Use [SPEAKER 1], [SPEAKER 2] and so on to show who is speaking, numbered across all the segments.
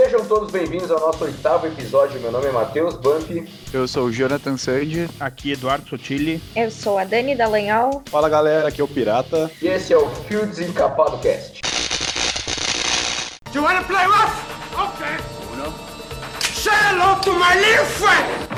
[SPEAKER 1] Sejam todos bem-vindos ao nosso oitavo episódio. Meu nome é Matheus Bump.
[SPEAKER 2] Eu sou o Jonathan Sandy.
[SPEAKER 3] Aqui Eduardo Sotili.
[SPEAKER 4] Eu sou a Dani Dallagnol.
[SPEAKER 5] Fala galera, aqui é o Pirata.
[SPEAKER 1] E esse é o Fio Desencapado Cast.
[SPEAKER 6] You wanna play rough? Okay. Uno. Say hello to my little friend!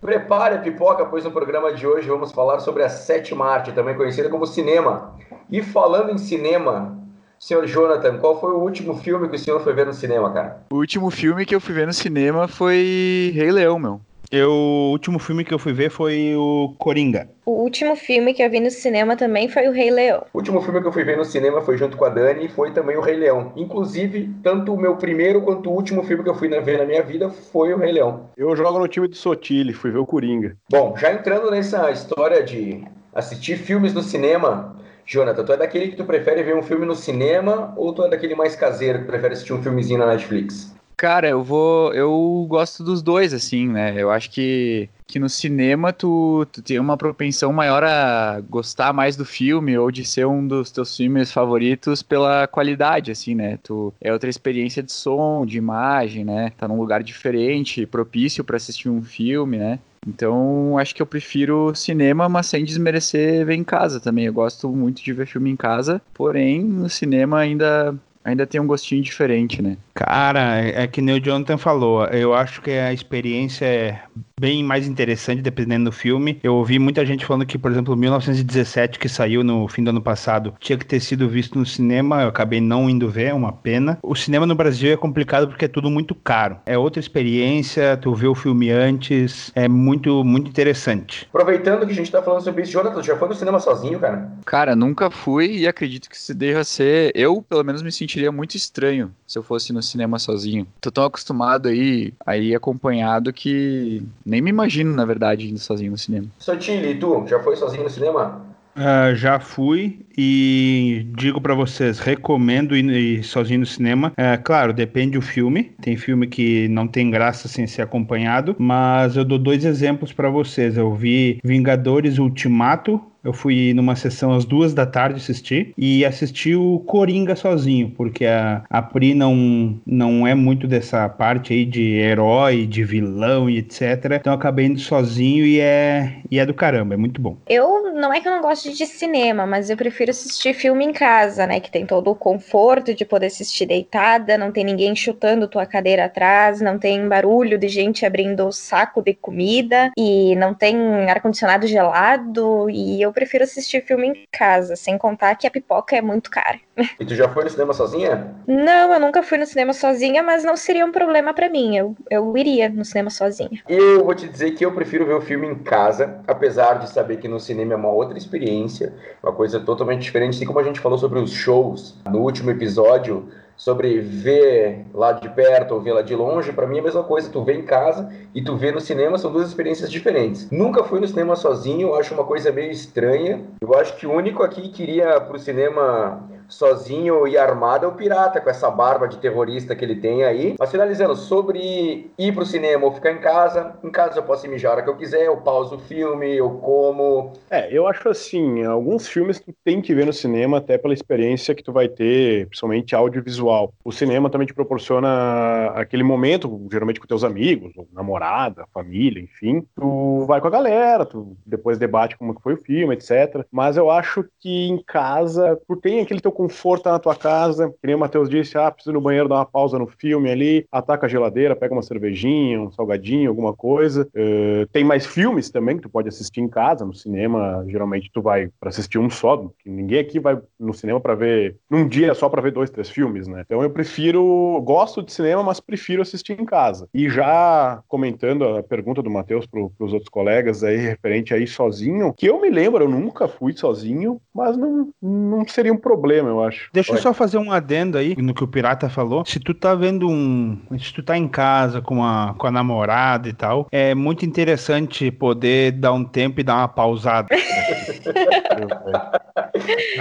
[SPEAKER 1] Prepare a pipoca, pois no programa de hoje vamos falar sobre a sétima arte, também conhecida como cinema. E falando em cinema, senhor Jonathan, qual foi o último filme que o senhor foi ver no cinema, cara?
[SPEAKER 2] O último filme que eu fui ver no cinema foi Rei Leão, meu.
[SPEAKER 3] Eu, o último filme que eu fui ver foi o Coringa.
[SPEAKER 4] O último filme que eu vi no cinema também foi o Rei Leão.
[SPEAKER 1] O último filme que eu fui ver no cinema foi junto com a Dani e foi também o Rei Leão. Inclusive, tanto o meu primeiro quanto o último filme que eu fui ver na minha vida foi o Rei Leão.
[SPEAKER 5] Eu jogo no time do Sotile, fui ver o Coringa.
[SPEAKER 1] Bom, já entrando nessa história de assistir filmes no cinema, Jonathan, tu é daquele que tu prefere ver um filme no cinema ou tu é daquele mais caseiro que prefere assistir um filmezinho na Netflix?
[SPEAKER 2] Cara, eu vou. Eu gosto dos dois, assim, né? Eu acho que, que no cinema tu, tu tem uma propensão maior a gostar mais do filme ou de ser um dos teus filmes favoritos pela qualidade, assim, né? Tu, é outra experiência de som, de imagem, né? Tá num lugar diferente, propício para assistir um filme, né? Então, acho que eu prefiro cinema, mas sem desmerecer ver em casa também. Eu gosto muito de ver filme em casa, porém, no cinema ainda ainda tem um gostinho diferente, né?
[SPEAKER 3] Cara, é que nem o Jonathan falou, eu acho que a experiência é bem mais interessante dependendo do filme. Eu ouvi muita gente falando que, por exemplo, 1917, que saiu no fim do ano passado, tinha que ter sido visto no cinema, eu acabei não indo ver, é uma pena. O cinema no Brasil é complicado porque é tudo muito caro. É outra experiência, tu vê o filme antes, é muito, muito interessante.
[SPEAKER 1] Aproveitando que a gente tá falando sobre isso, Jonathan, já foi no cinema sozinho, cara?
[SPEAKER 2] Cara, nunca fui e acredito que se deva ser. Eu, pelo menos, me sentiria muito estranho se eu fosse no cinema sozinho. Tô tão acostumado aí, aí acompanhado que nem me imagino, na verdade, indo sozinho no cinema.
[SPEAKER 1] Sotile, tu já foi sozinho no cinema?
[SPEAKER 3] Uh, já fui e digo para vocês, recomendo ir, ir, sozinho no cinema. É, claro, depende do filme. Tem filme que não tem graça sem ser acompanhado, mas eu dou dois exemplos para vocês. Eu vi Vingadores Ultimato eu fui numa sessão às duas da tarde assistir e assisti o Coringa sozinho, porque a, a Pri não, não é muito dessa parte aí de herói, de vilão e etc. Então acabei indo sozinho e é, e é do caramba, é muito bom.
[SPEAKER 4] Eu não é que eu não gosto de cinema, mas eu prefiro assistir filme em casa, né? Que tem todo o conforto de poder assistir deitada, não tem ninguém chutando tua cadeira atrás, não tem barulho de gente abrindo o saco de comida e não tem ar-condicionado gelado e eu prefiro assistir filme em casa, sem contar que a pipoca é muito cara.
[SPEAKER 1] E tu já foi no cinema sozinha?
[SPEAKER 4] Não, eu nunca fui no cinema sozinha, mas não seria um problema para mim. Eu, eu iria no cinema sozinha.
[SPEAKER 1] Eu vou te dizer que eu prefiro ver o filme em casa, apesar de saber que no cinema é uma outra experiência, uma coisa totalmente diferente, assim como a gente falou sobre os shows no último episódio sobre ver lá de perto ou ver lá de longe, para mim é a mesma coisa. Tu vê em casa e tu vê no cinema, são duas experiências diferentes. Nunca fui no cinema sozinho, eu acho uma coisa meio estranha. Eu acho que o único aqui que iria pro cinema sozinho e armado é o pirata, com essa barba de terrorista que ele tem aí. Mas finalizando, sobre ir pro cinema ou ficar em casa, em casa eu posso mijar a hora que eu quiser, eu pauso o filme, eu como.
[SPEAKER 5] É, eu acho assim, alguns filmes tu tem que ver no cinema, até pela experiência que tu vai ter, principalmente audiovisual. O cinema também te proporciona aquele momento, geralmente com teus amigos, namorada, família, enfim. Tu vai com a galera, tu depois debate como foi o filme, etc. Mas eu acho que em casa tu tem aquele teu conforto na tua casa, que nem o Matheus disse, ah, preciso ir no banheiro dar uma pausa no filme ali, ataca a geladeira, pega uma cervejinha, um salgadinho, alguma coisa. Uh, tem mais filmes também que tu pode assistir em casa, no cinema, geralmente tu vai para assistir um só, ninguém aqui vai no cinema para ver, num dia só para ver dois, três filmes, né? Então eu prefiro, gosto de cinema, mas prefiro assistir em casa. E já comentando a pergunta do Matheus pro, pros outros colegas aí, referente aí sozinho, que eu me lembro, eu nunca fui sozinho, mas não, não seria um problema eu acho.
[SPEAKER 3] Deixa Oi. eu só fazer um adendo aí no que o Pirata falou. Se tu tá vendo um. Se tu tá em casa com a, com a namorada e tal, é muito interessante poder dar um tempo e dar uma pausada.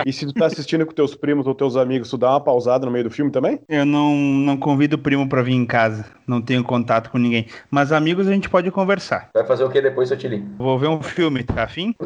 [SPEAKER 5] E se tu tá assistindo com teus primos ou teus amigos, tu dá uma pausada no meio do filme também?
[SPEAKER 3] Eu não, não convido o primo pra vir em casa. Não tenho contato com ninguém. Mas amigos a gente pode conversar.
[SPEAKER 1] Vai fazer o que depois, seu Tilinho?
[SPEAKER 3] Vou ver um filme, tá afim?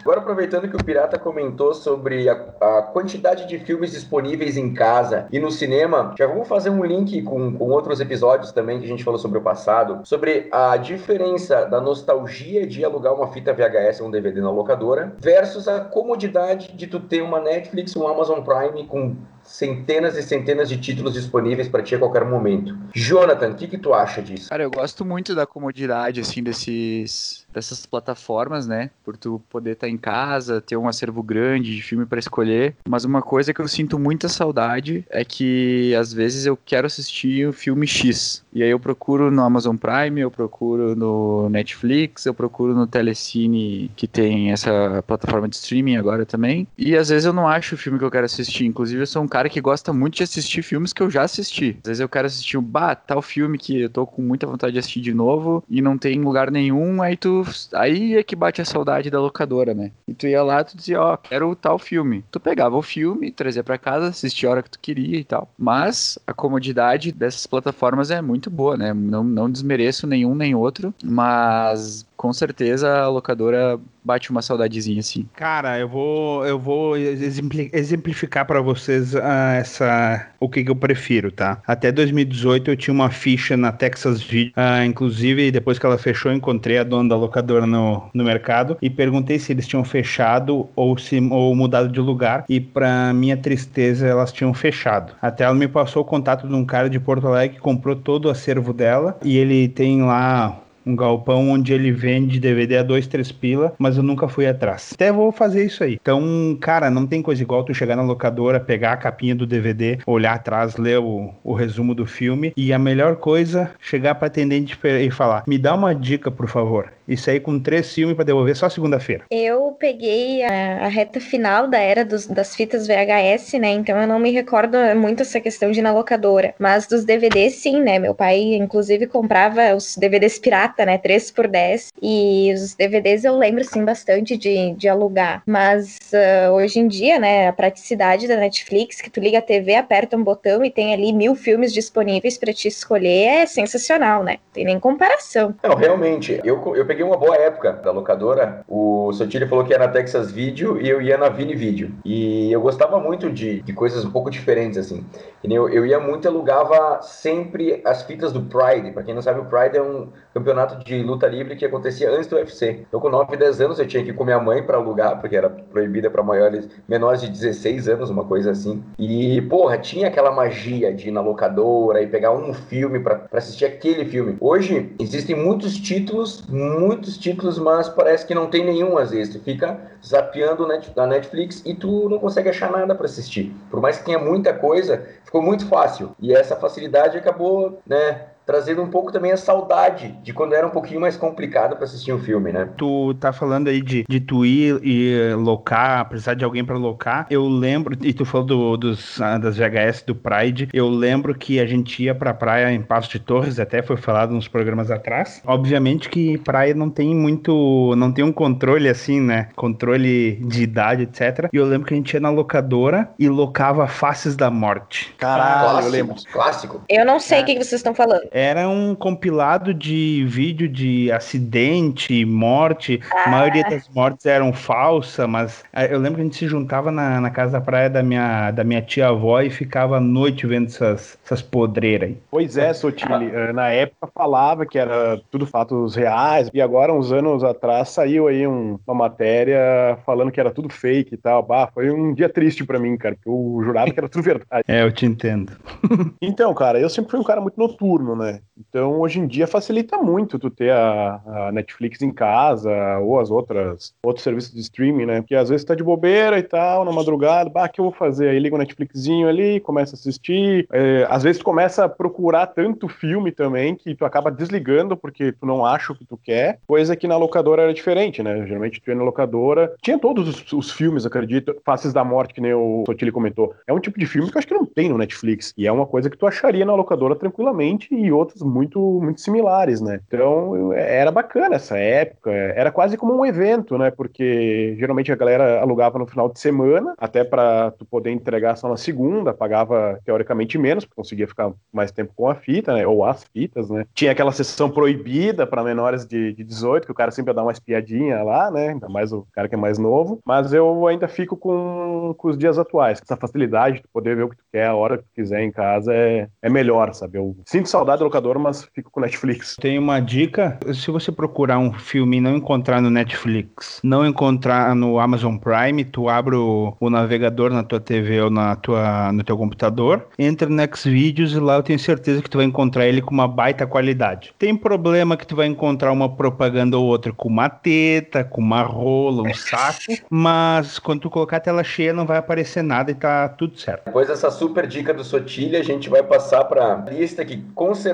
[SPEAKER 1] Agora, aproveitando que o Pirata comentou sobre a, a quantidade de filmes disponíveis em casa e no cinema, já vamos fazer um link com, com outros episódios também que a gente falou sobre o passado, sobre a diferença da nostalgia de alugar uma fita VHS ou um DVD na locadora versus a comodidade de tu ter uma Netflix, um Amazon Prime com centenas e centenas de títulos disponíveis para ti a qualquer momento. Jonathan, o que, que tu acha disso?
[SPEAKER 2] Cara, eu gosto muito da comodidade, assim, desses, dessas plataformas, né? Por tu poder estar em casa, ter um acervo grande de filme para escolher. Mas uma coisa que eu sinto muita saudade é que, às vezes, eu quero assistir o filme X. E aí eu procuro no Amazon Prime, eu procuro no Netflix, eu procuro no Telecine, que tem essa plataforma de streaming agora também. E às vezes eu não acho o filme que eu quero assistir. Inclusive, eu sou um cara que gosta muito de assistir filmes que eu já assisti. Às vezes eu quero assistir um, bah, tal filme que eu tô com muita vontade de assistir de novo e não tem lugar nenhum, aí tu. Aí é que bate a saudade da locadora, né? E tu ia lá, tu dizia, ó, oh, quero tal filme. Tu pegava o filme, trazia para casa, assistia a hora que tu queria e tal. Mas a comodidade dessas plataformas é muito boa, né? Não, não desmereço nenhum nem outro, mas com certeza a locadora bate uma saudadezinha assim.
[SPEAKER 3] Cara, eu vou eu vou exemplificar para vocês uh, essa o que, que, eu prefiro, tá? Até 2018 eu tinha uma ficha na Texas Video, uh, inclusive depois que ela fechou, encontrei a dona da locadora no, no mercado e perguntei se eles tinham fechado ou se ou mudado de lugar e para minha tristeza elas tinham fechado. Até ela me passou o contato de um cara de Porto Alegre que comprou todo o acervo dela e ele tem lá um galpão onde ele vende DVD a dois, três pila, mas eu nunca fui atrás. Até vou fazer isso aí. Então, cara, não tem coisa igual tu chegar na locadora, pegar a capinha do DVD, olhar atrás, ler o, o resumo do filme e a melhor coisa, chegar para atendente e falar: "Me dá uma dica, por favor" e sair com três filmes para devolver só segunda-feira.
[SPEAKER 4] Eu peguei a, a, reta final da era dos, das fitas VHS, né? Então eu não me recordo muito essa questão de ir na locadora. Mas dos DVDs, sim, né? Meu pai, inclusive, comprava os DVDs pirata, né? 3 por 10. E os DVDs eu lembro, sim, bastante de, de alugar. Mas uh, hoje em dia, né? A praticidade da Netflix, que tu liga a TV, aperta um botão e tem ali mil filmes disponíveis para te escolher, é sensacional, né? Tem nem comparação.
[SPEAKER 1] Não, realmente. Eu, eu peguei peguei uma boa época da locadora. O Sotile falou que ia na Texas Video e eu ia na Vini Video. E eu gostava muito de, de coisas um pouco diferentes, assim. Eu, eu ia muito e alugava sempre as fitas do Pride. Pra quem não sabe, o Pride é um campeonato de luta livre que acontecia antes do UFC. Então, com 9, 10 anos, eu tinha que ir com minha mãe para alugar, porque era proibida para maiores, menores de 16 anos, uma coisa assim. E, porra, tinha aquela magia de ir na locadora e pegar um filme para assistir aquele filme. Hoje, existem muitos títulos, muitos títulos, mas parece que não tem nenhum às vezes. Tu fica zapeando na Netflix e tu não consegue achar nada para assistir. Por mais que tenha muita coisa, ficou muito fácil. E essa facilidade acabou, né, trazendo um pouco também a saudade de quando era um pouquinho mais complicado para assistir um filme, né?
[SPEAKER 3] Tu tá falando aí de, de tu ir e locar, precisar de alguém para locar. Eu lembro, e tu falou do, dos, ah, das VHS do Pride, eu lembro que a gente ia pra praia em Passo de Torres, até foi falado nos programas atrás. Obviamente que praia não tem muito, não tem um controle assim, né? Controle de idade, etc. E eu lembro que a gente ia na locadora e locava Faces da Morte.
[SPEAKER 1] Caralho, Clássico. eu lembro. Clássico.
[SPEAKER 4] Eu não sei o é. que, que vocês estão falando
[SPEAKER 3] era um compilado de vídeo de acidente, morte. Ah. A maioria das mortes eram falsas, mas eh, eu lembro que a gente se juntava na, na casa da praia da minha, da minha tia-avó e ficava à noite vendo essas, essas podreiras aí.
[SPEAKER 5] Pois é, Sotile. Ah. Na época falava que era tudo fatos reais, e agora, uns anos atrás, saiu aí um, uma matéria falando que era tudo fake e tal. Bah, foi um dia triste para mim, cara, porque eu jurava que era tudo verdade.
[SPEAKER 3] É, eu te entendo.
[SPEAKER 5] então, cara, eu sempre fui um cara muito noturno, né? Então, hoje em dia facilita muito tu ter a, a, Netflix em casa ou as outras outros serviços de streaming, né? Porque às vezes tá de bobeira e tal, na madrugada, bah, o que eu vou fazer? Aí liga o Netflixzinho ali, começa a assistir. É, às vezes tu começa a procurar tanto filme também que tu acaba desligando porque tu não acha o que tu quer, coisa que na locadora era diferente, né? Geralmente tu ia na locadora, tinha todos os, os filmes, acredito, Faces da Morte, que nem o Sotile comentou. É um tipo de filme que eu acho que não tem no Netflix. E é uma coisa que tu acharia na locadora tranquilamente e outros muito, muito similares, né? Então era bacana essa época. Era quase como um evento, né? Porque geralmente a galera alugava no final de semana, até para tu poder entregar só na segunda, pagava teoricamente menos, porque conseguia ficar mais tempo com a fita, né? Ou as fitas, né? Tinha aquela sessão proibida para menores de, de 18, que o cara sempre dar uma espiadinha lá, né? Ainda mais o cara que é mais novo. Mas eu ainda fico com, com os dias atuais. Essa facilidade de poder ver o que tu quer a hora que tu quiser em casa é, é melhor, sabe? Eu sinto saudade do locador, mas fico com Netflix.
[SPEAKER 3] Tem uma dica: se você procurar um filme e não encontrar no Netflix, não encontrar no Amazon Prime, tu abre o, o navegador na tua TV ou na tua, no teu computador, entra no Xvideos e lá eu tenho certeza que tu vai encontrar ele com uma baita qualidade. Tem problema que tu vai encontrar uma propaganda ou outra com uma teta, com uma rola, um saco, mas quando tu colocar a tela cheia não vai aparecer nada e tá tudo certo.
[SPEAKER 1] Depois dessa super dica do Sotilha, a gente vai passar para lista que com certeza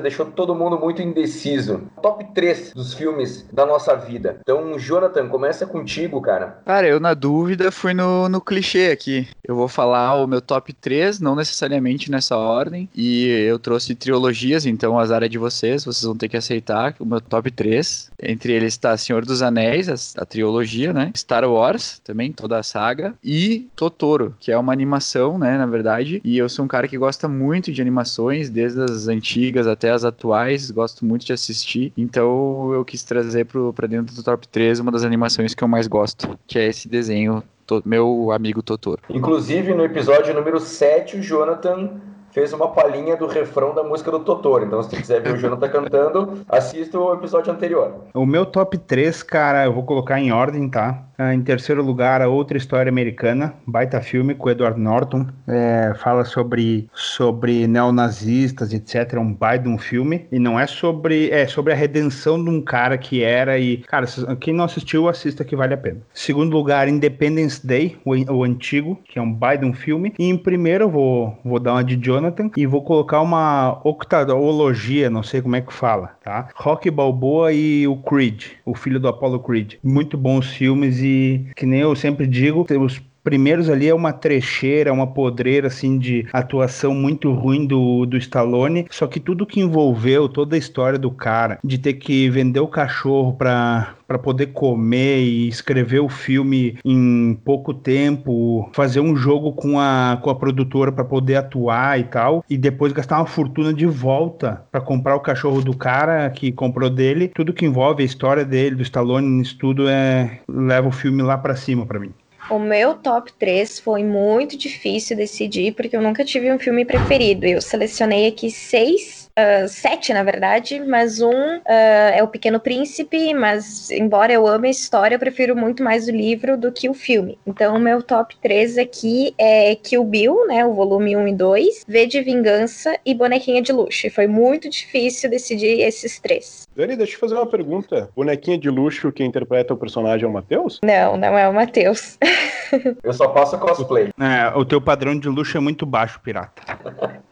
[SPEAKER 1] deixou todo mundo muito indeciso. Top 3 dos filmes da nossa vida. Então, Jonathan, começa contigo, cara.
[SPEAKER 2] Cara, eu na dúvida fui no, no clichê aqui. Eu vou falar o meu top 3, não necessariamente nessa ordem. E eu trouxe trilogias, então as áreas de vocês, vocês vão ter que aceitar o meu top 3. Entre eles está Senhor dos Anéis, a, a trilogia, né? Star Wars, também, toda a saga. E Totoro, que é uma animação, né, na verdade. E eu sou um cara que gosta muito de animações, desde as antigas até as atuais, gosto muito de assistir. Então eu quis trazer pro, pra dentro do top 3 uma das animações que eu mais gosto, que é esse desenho, meu amigo Totoro.
[SPEAKER 1] Inclusive, no episódio número 7, o Jonathan fez uma palhinha do refrão da música do Totoro. Então, se tu quiser ver o Jonathan cantando, assista o episódio anterior.
[SPEAKER 3] O meu top 3, cara, eu vou colocar em ordem, tá? Ah, em terceiro lugar, a outra história americana, baita filme com Edward Norton. É, fala sobre, sobre neonazistas, etc. É um baita um filme. E não é sobre. É sobre a redenção de um cara que era. E, cara, quem não assistiu, assista que vale a pena. Segundo lugar, Independence Day, o, o antigo, que é um baita um filme. E em primeiro, eu vou, vou dar uma de Jonathan e vou colocar uma octalogia, não sei como é que fala, tá? Rock Balboa e o Creed, o filho do Apollo Creed. Muito bons filmes e que nem eu sempre digo, os primeiros ali é uma trecheira, uma podreira assim de atuação muito ruim do, do Stallone, só que tudo que envolveu toda a história do cara, de ter que vender o cachorro para para poder comer e escrever o filme em pouco tempo, fazer um jogo com a, com a produtora para poder atuar e tal, e depois gastar uma fortuna de volta para comprar o cachorro do cara que comprou dele, tudo que envolve a história dele, do Stallone, nisso tudo é leva o filme lá para cima para mim.
[SPEAKER 4] O meu top 3 foi muito difícil decidir, porque eu nunca tive um filme preferido. Eu selecionei aqui seis Uh, sete, na verdade, mas um uh, é o Pequeno Príncipe, mas embora eu ame a história, eu prefiro muito mais o livro do que o filme. Então, o meu top 3 aqui é Kill Bill, né, o volume 1 e 2, V de Vingança e Bonequinha de Luxo. E foi muito difícil decidir esses três.
[SPEAKER 5] Dani, deixa eu fazer uma pergunta. Bonequinha de Luxo, quem interpreta o personagem é o Matheus?
[SPEAKER 4] Não, não é o Matheus.
[SPEAKER 1] eu só faço cosplay.
[SPEAKER 3] É, o teu padrão de luxo é muito baixo, pirata.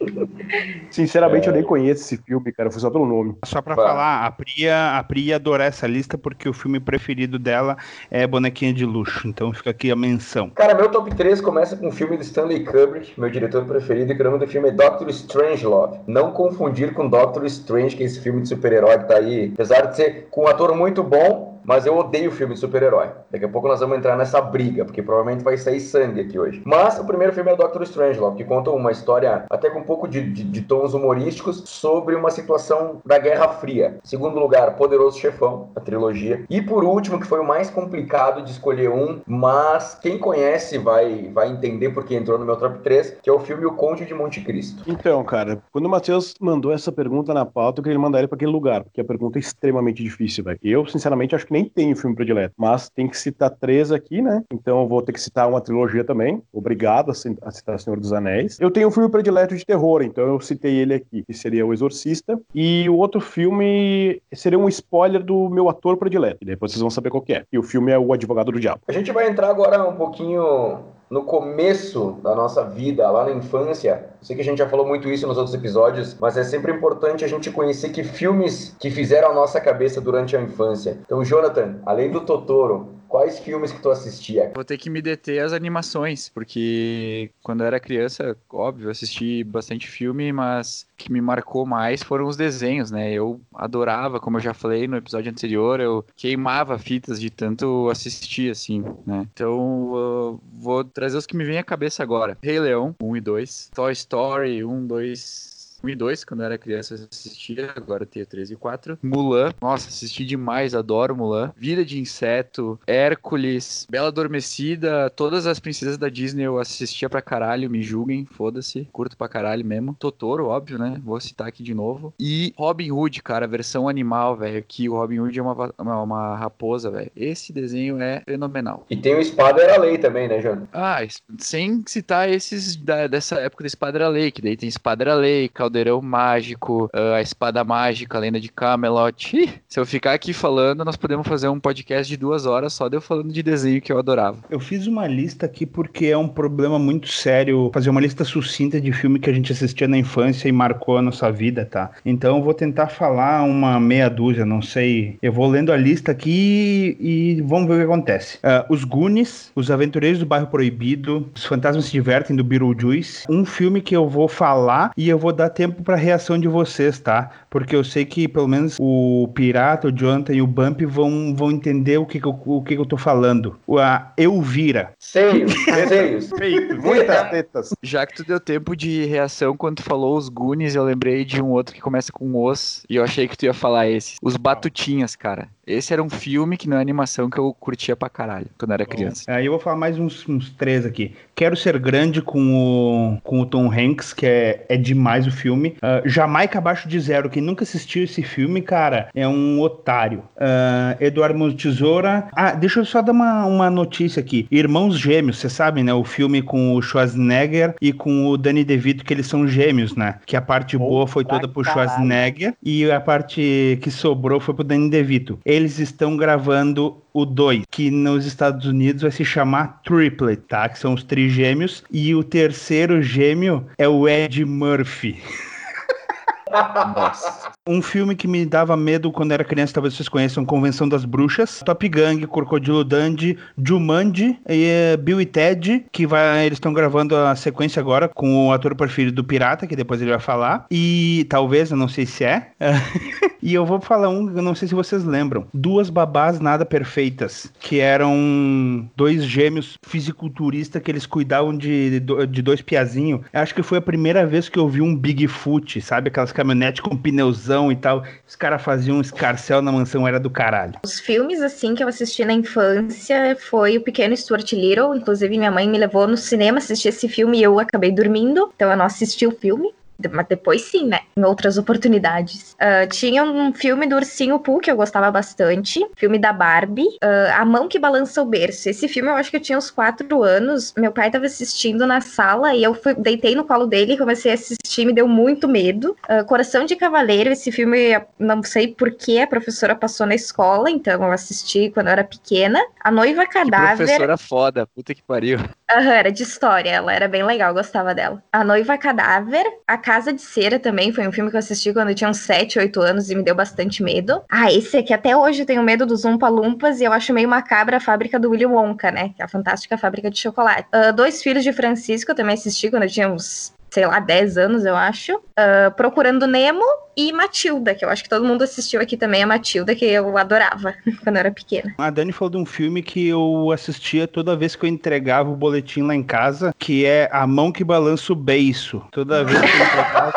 [SPEAKER 5] Sinceramente, é... eu nem conheço esse filme, cara. Foi só pelo nome.
[SPEAKER 3] Só pra falar, a Priya, a Priya adorar essa lista porque o filme preferido dela é Bonequinha de Luxo. Então fica aqui a menção.
[SPEAKER 1] Cara, meu top 3 começa com um filme do Stanley Kubrick, meu diretor preferido, e o nome do filme é Doctor Strangelove. Não confundir com Doctor Strange, que é esse filme de super-herói que tá aí. Apesar de ser com um ator muito bom, mas eu odeio filme de super-herói. Daqui a pouco nós vamos entrar nessa briga, porque provavelmente vai sair sangue aqui hoje. Mas o primeiro filme é Doctor Strangelove, que conta uma história até com um pouco de, de, de, tons humorísticos sobre uma situação da Guerra Fria. Segundo lugar, Poderoso Chefão, a trilogia. E por último, que foi o mais complicado de escolher um, mas quem conhece vai, vai entender porque entrou no meu top 3, que é o filme O Conde de Monte Cristo.
[SPEAKER 5] Então, cara, quando o Matheus mandou essa pergunta na pauta, eu queria mandar ele para aquele lugar, porque a pergunta é extremamente difícil, velho. Eu, sinceramente, acho que nem tenho filme predileto, mas tem que citar três aqui, né? Então eu vou ter que citar uma trilogia também. Obrigado a citar Senhor dos Anéis. Eu tenho um filme predileto de terror, então eu citei ele aqui, que seria O Exorcista. E o outro filme seria um spoiler do meu ator predileto. E depois vocês vão saber qual é. E o filme é O Advogado do Diabo.
[SPEAKER 1] A gente vai entrar agora um pouquinho no começo da nossa vida, lá na infância, sei que a gente já falou muito isso nos outros episódios, mas é sempre importante a gente conhecer que filmes que fizeram a nossa cabeça durante a infância. Então, Jonathan, além do Totoro, quais filmes que tu assistia?
[SPEAKER 2] Vou ter que me deter às animações, porque quando eu era criança, óbvio, assisti bastante filme, mas o que me marcou mais foram os desenhos, né? Eu adorava, como eu já falei no episódio anterior, eu queimava fitas de tanto assistir, assim, né? Então, vou trazer os que me vêm à cabeça agora. Rei Leão, 1 e 2. Toy Story, 1, 2, 1 e 2, quando eu era criança eu assistia, agora eu tenho 3 e 4. Mulan, nossa, assisti demais, adoro Mulan. Vida de Inseto, Hércules, Bela Adormecida, todas as princesas da Disney eu assistia pra caralho, me julguem, foda-se, curto pra caralho mesmo. Totoro, óbvio, né? Vou citar aqui de novo. E Robin Hood, cara, versão animal, velho, que o Robin Hood é uma, uma, uma raposa, velho. Esse desenho é fenomenal.
[SPEAKER 1] E tem o Espada Era Lei também, né, Jano?
[SPEAKER 2] Ah, sem citar esses da, dessa época da Espada Era Lei, que daí tem Espada Era Lei, Caldeirão Mágico, uh, a Espada Mágica, a Lenda de Camelot. Ih, se eu ficar aqui falando, nós podemos fazer um podcast de duas horas só de eu falando de desenho que eu adorava.
[SPEAKER 3] Eu fiz uma lista aqui porque é um problema muito sério fazer uma lista sucinta de filme que a gente assistia na infância e marcou a nossa vida, tá? Então eu vou tentar falar uma meia dúzia, não sei. Eu vou lendo a lista aqui e vamos ver o que acontece. Uh, os Goonies, Os Aventureiros do Bairro Proibido, Os Fantasmas se Divertem do Beetlejuice. Um filme que eu vou falar e eu vou dar tempo para reação de vocês, tá? Porque eu sei que pelo menos o Pirata, o Jonathan e o Bump vão, vão entender o que, que eu, o que, que eu tô falando. O- A Elvira.
[SPEAKER 1] Seios, desenhos.
[SPEAKER 5] Muitas tetas.
[SPEAKER 2] Já que tu deu tempo de reação quando tu falou os Goonies, eu lembrei de um outro que começa com os, e eu achei que tu ia falar esse. Os Batutinhas, cara. Esse era um filme que não é animação que eu curtia pra caralho quando eu era criança.
[SPEAKER 3] Aí eu vou falar mais uns, uns três aqui. Quero Ser Grande com o, com o Tom Hanks, que é, é demais o filme. Ah, Jamaica Abaixo de Zero. Quem nunca assistiu esse filme, cara, é um otário. Ah, Eduardo Tesoura. Ah, deixa eu só dar uma, uma notícia aqui. Irmãos Gêmeos, você sabe, né? O filme com o Schwarzenegger e com o Danny DeVito, que eles são gêmeos, né? Que a parte boa foi toda pro
[SPEAKER 7] caralho.
[SPEAKER 3] Schwarzenegger e a parte que sobrou foi pro Danny DeVito. Eles estão gravando o 2, que nos Estados Unidos vai se chamar Triplet, tá? Que são os trigêmeos. E o terceiro gêmeo é o Ed Murphy.
[SPEAKER 2] Nossa.
[SPEAKER 3] Um filme que me dava medo quando era criança, talvez vocês conheçam, Convenção das Bruxas, Top Gang, Crocodilo Dundee, Jumanji e eh, Bill e Ted, que vai, eles estão gravando a sequência agora com o ator preferido do Pirata, que depois ele vai falar. E talvez, eu não sei se é. e eu vou falar um, eu não sei se vocês lembram. Duas babás nada perfeitas, que eram dois gêmeos fisiculturistas que eles cuidavam de, de dois piazinhos. Acho que foi a primeira vez que eu vi um Bigfoot, sabe? Aquelas caminhonetes com pneuzão e tal. Os caras faziam um escarcel na mansão, era do caralho.
[SPEAKER 4] Os filmes, assim, que eu assisti na infância foi O Pequeno Stuart Little. Inclusive, minha mãe me levou no cinema assistir esse filme e eu acabei dormindo. Então, eu não assisti o filme. Mas depois sim, né? Em outras oportunidades. Ah, tinha um filme do Ursinho Pooh que eu gostava bastante. Filme da Barbie. ah, a Mão que Balança o Berço. Esse filme eu acho que eu tinha uns quatro anos. Meu pai tava assistindo na sala e eu fui, deitei no colo dele e comecei a assistir. Me deu muito medo. Ah, Coração de Cavaleiro. Esse filme, não sei por que a professora passou na escola. Então eu assisti quando eu era pequena. A Noiva
[SPEAKER 2] Que
[SPEAKER 4] Cadáver.
[SPEAKER 2] professora foda, puta que pariu.
[SPEAKER 4] Aham, era de história, ela era bem legal, eu gostava dela. A Noiva Cadáver, A Casa de Cera também, foi um filme que eu assisti quando eu tinha uns 7, 8 anos e me deu bastante medo. Ah, esse aqui até hoje eu tenho medo dos Umpa Lumpas e eu acho meio macabra a fábrica do Willy Wonka, né? Que é a fantástica fábrica de chocolate. Ah, Dois Filhos de Francisco eu também assisti quando eu tinha uns, sei lá, 10 anos, eu acho. Ah, Procurando Nemo e Matilda, que eu acho que todo mundo assistiu aqui também, a Matilda, que eu adorava quando eu era pequena.
[SPEAKER 3] A Dani falou de um filme que eu assistia toda vez que eu entregava o boletim lá em casa, que é A Mão que Balança o Beiço. Toda vez que eu entregava,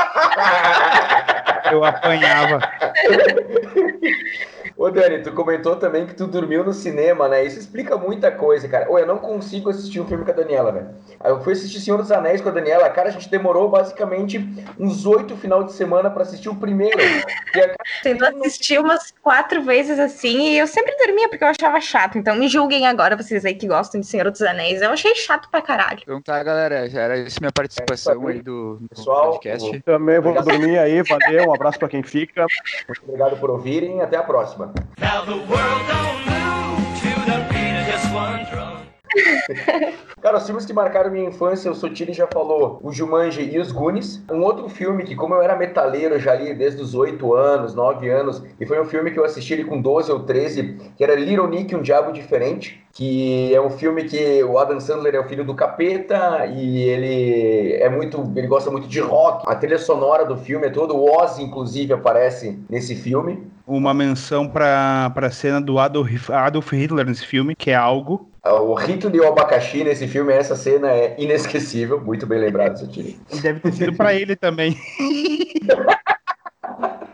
[SPEAKER 3] eu apanhava.
[SPEAKER 1] Ô, Dani, tu comentou também que tu dormiu no cinema, né? Isso explica muita coisa, cara. Ô, eu não consigo assistir um filme com a Daniela, velho. Eu fui assistir Senhor dos Anéis com a Daniela. Cara, a gente demorou basicamente uns oito final de semana pra assistir o primeiro. E a
[SPEAKER 4] Tentou assistir umas quatro vezes assim e eu sempre dormia porque eu achava chato. Então me julguem agora, vocês aí que gostam de Senhor dos Anéis. Eu achei chato pra caralho.
[SPEAKER 2] Então tá, galera, já era isso minha participação aí do, do
[SPEAKER 1] Pessoal,
[SPEAKER 2] podcast.
[SPEAKER 5] Também vou dormir aí, valeu, um abraço pra quem fica.
[SPEAKER 1] Muito obrigado por ouvirem. Até a próxima.
[SPEAKER 8] Now the world don't move to the beat of just one drum.
[SPEAKER 1] Cara, os filmes que marcaram minha infância, o Sotiri já falou, o Jumanji e os Goonies. Um outro filme que, como eu era metaleiro já ali desde os 8 anos, 9 anos, e foi um filme que eu assisti com 12 ou 13, que era Little Nick, Um Diabo Diferente, que é um filme que o Adam Sandler é o filho do capeta e ele é muito, ele gosta muito de rock. A trilha sonora do filme é todo, o Ozzy, inclusive, aparece nesse filme.
[SPEAKER 3] Uma menção pra, pra cena do Adolf, Adolf Hitler nesse filme, que é algo.
[SPEAKER 1] O rito de abacaxi nesse filme, essa cena é inesquecível, muito bem lembrado, Sotiri.
[SPEAKER 3] Deve ter sido pra ele também.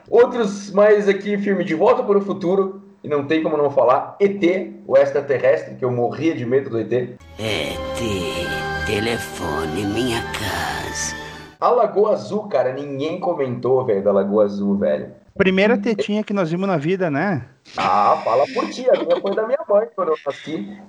[SPEAKER 1] Outros mais aqui, filme De Volta para o Futuro, e não tem como não falar, ET, o extraterrestre, que eu morria de medo do ET.
[SPEAKER 7] ET, telefone minha casa.
[SPEAKER 1] A Lagoa Azul, cara, ninguém comentou, velho, da Lagoa Azul, velho.
[SPEAKER 3] Primeira tetinha que nós vimos na vida, né?
[SPEAKER 1] Ah, fala por ti, a minha foi da minha mãe quando eu nasci.